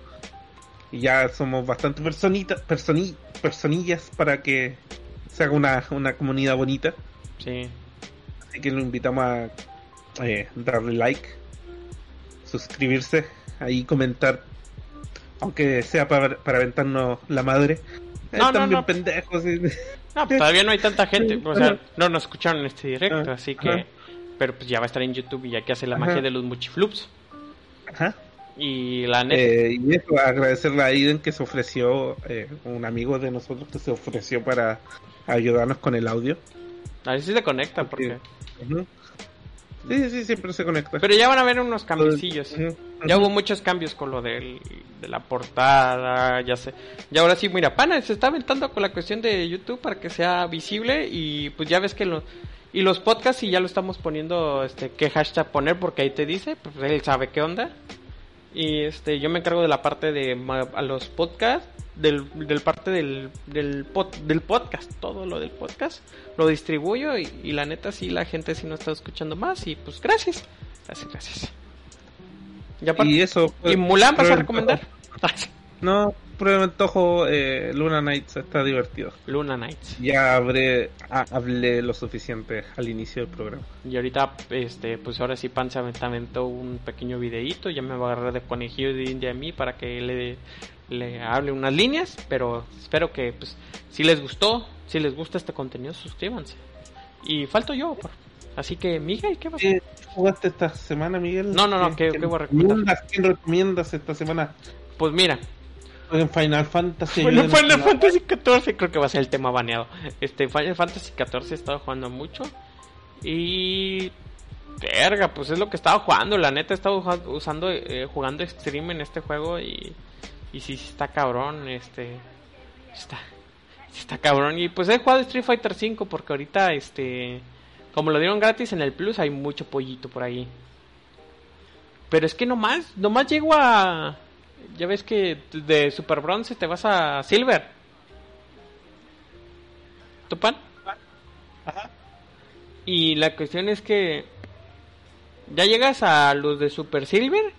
Y ya somos bastante personitas, personi, personillas para que se haga una, una comunidad bonita. Sí. Así que lo invitamos a eh, darle like, suscribirse, ahí comentar, aunque sea para, para aventarnos la madre. Eh, No, no, Están bien no. pendejos. sí. No, pues todavía no hay tanta gente, o sea, no nos escucharon en este directo, así que pero pues ya va a estar en YouTube y ya que hace la Ajá. magia de los muchiflups. Ajá. Y la neta, Eh, y eso, agradecerle a Aiden que se ofreció, eh, un amigo de nosotros que se ofreció para ayudarnos con el audio. a ver si se conecta porque Ujú. Sí, sí, siempre se conecta. pero ya van a ver unos cambiecillos. Ya hubo muchos cambios con lo del, de la portada, ya sé. Y ahora sí, mira, pana, se está aventando con la cuestión de YouTube para que sea visible y pues ya ves que lo, y los podcasts y ya lo estamos poniendo, este, qué hashtag poner porque ahí te dice, pues él sabe qué onda. Y este, yo me encargo de la parte de a los podcasts, del, del parte del, del, pod- del podcast, todo lo del podcast, lo distribuyo y, y la neta sí, la gente sí nos está escuchando más y pues gracias, gracias, gracias. Y aparte- Y eso. ¿Y Mulan vas a recomendar? No, prueben antojo, eh, Luna Nights está divertido. Luna Nights. Ya habré, hablé lo suficiente al inicio del programa. Y ahorita, este, pues ahora sí Pan se aventó un pequeño videíto, ya me va a agarrar de conejillo de India a mí para que le, le hable unas líneas, pero espero que, pues, si les gustó, si les gusta este contenido, suscríbanse. Y falto yo, por, Así que, Miguel, ¿qué vas a ¿Qué jugaste esta semana, Miguel? No, no, no, ¿qué, ¿qué, qué voy a recomendar? ¿Quién recomiendas esta semana? Pues mira. En Final Fantasy. Bueno, Final Fantasy XIV creo que va a ser el tema baneado. Este, Final Fantasy XIV he estado jugando mucho. Y... Verga, pues es lo que he estado jugando. La neta he estado usando, eh, jugando stream en este juego y... Y sí, está cabrón, este... Está... Está cabrón. Y pues he jugado Street Fighter V porque ahorita, este... Como lo dieron gratis en el Plus, hay mucho pollito por ahí. Pero es que nomás, nomás llego a... Ya ves que de Super Bronze te vas a Silver. ¿Topan? Ajá. Y la cuestión es que... Ya llegas a los de Super Silver.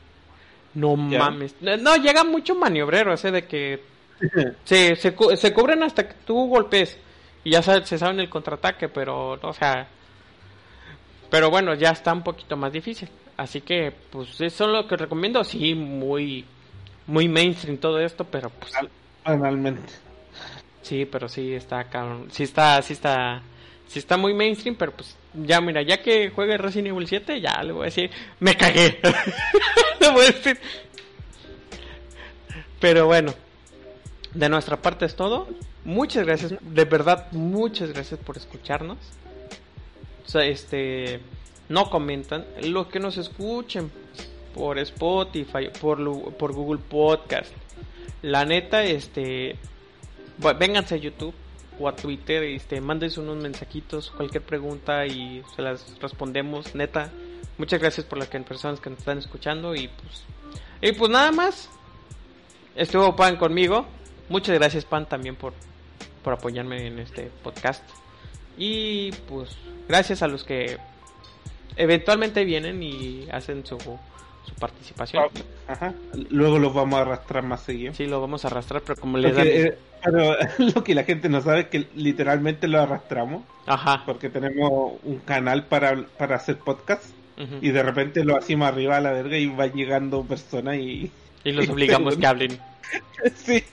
No mames. No, llega mucho maniobrero ese de que... se, se, se cubren hasta que tú golpes. Y ya se, se saben el contraataque, pero... O sea pero bueno, ya está un poquito más difícil. Así que, pues, eso es lo que recomiendo. Sí, muy, muy mainstream todo esto, pero pues. Finalmente. Sí, pero sí está cabrón. Sí está, sí está, sí está muy mainstream, pero pues, ya mira, ya que juegue Resident Evil 7, ya le voy a decir, me cagué. voy a decir. Pero bueno, de nuestra parte es todo. Muchas gracias, de verdad, muchas gracias por escucharnos este, no comentan, los que nos escuchen por Spotify, por, por Google Podcast. La neta, este, vénganse a YouTube o a Twitter, este, mándense unos mensajitos, cualquier pregunta y se las respondemos, neta. Muchas gracias por las personas que nos están escuchando y pues, y pues nada más. Estuvo Pan conmigo. Muchas gracias Pan también por, por apoyarme en este podcast. Y pues gracias a los que eventualmente vienen y hacen su, su participación. Ah, ajá. Luego los vamos a arrastrar más seguido. Sí, lo vamos a arrastrar, pero como le dan... Eh, pero lo que la gente no sabe es que literalmente lo arrastramos. Ajá. Porque tenemos un canal para, para hacer podcast. Y de repente lo hacemos arriba a la verga y van llegando personas y... Y los obligamos que hablen. sí.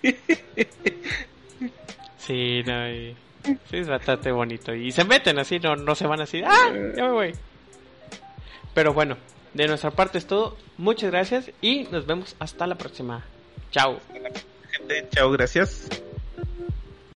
Sí, no, y... Sí, es bastante bonito. Y se meten así, no, no se van así. ¡Ah! Ya me voy. Pero bueno, de nuestra parte es todo. Muchas gracias y nos vemos hasta la próxima. Chao. Chao, gracias.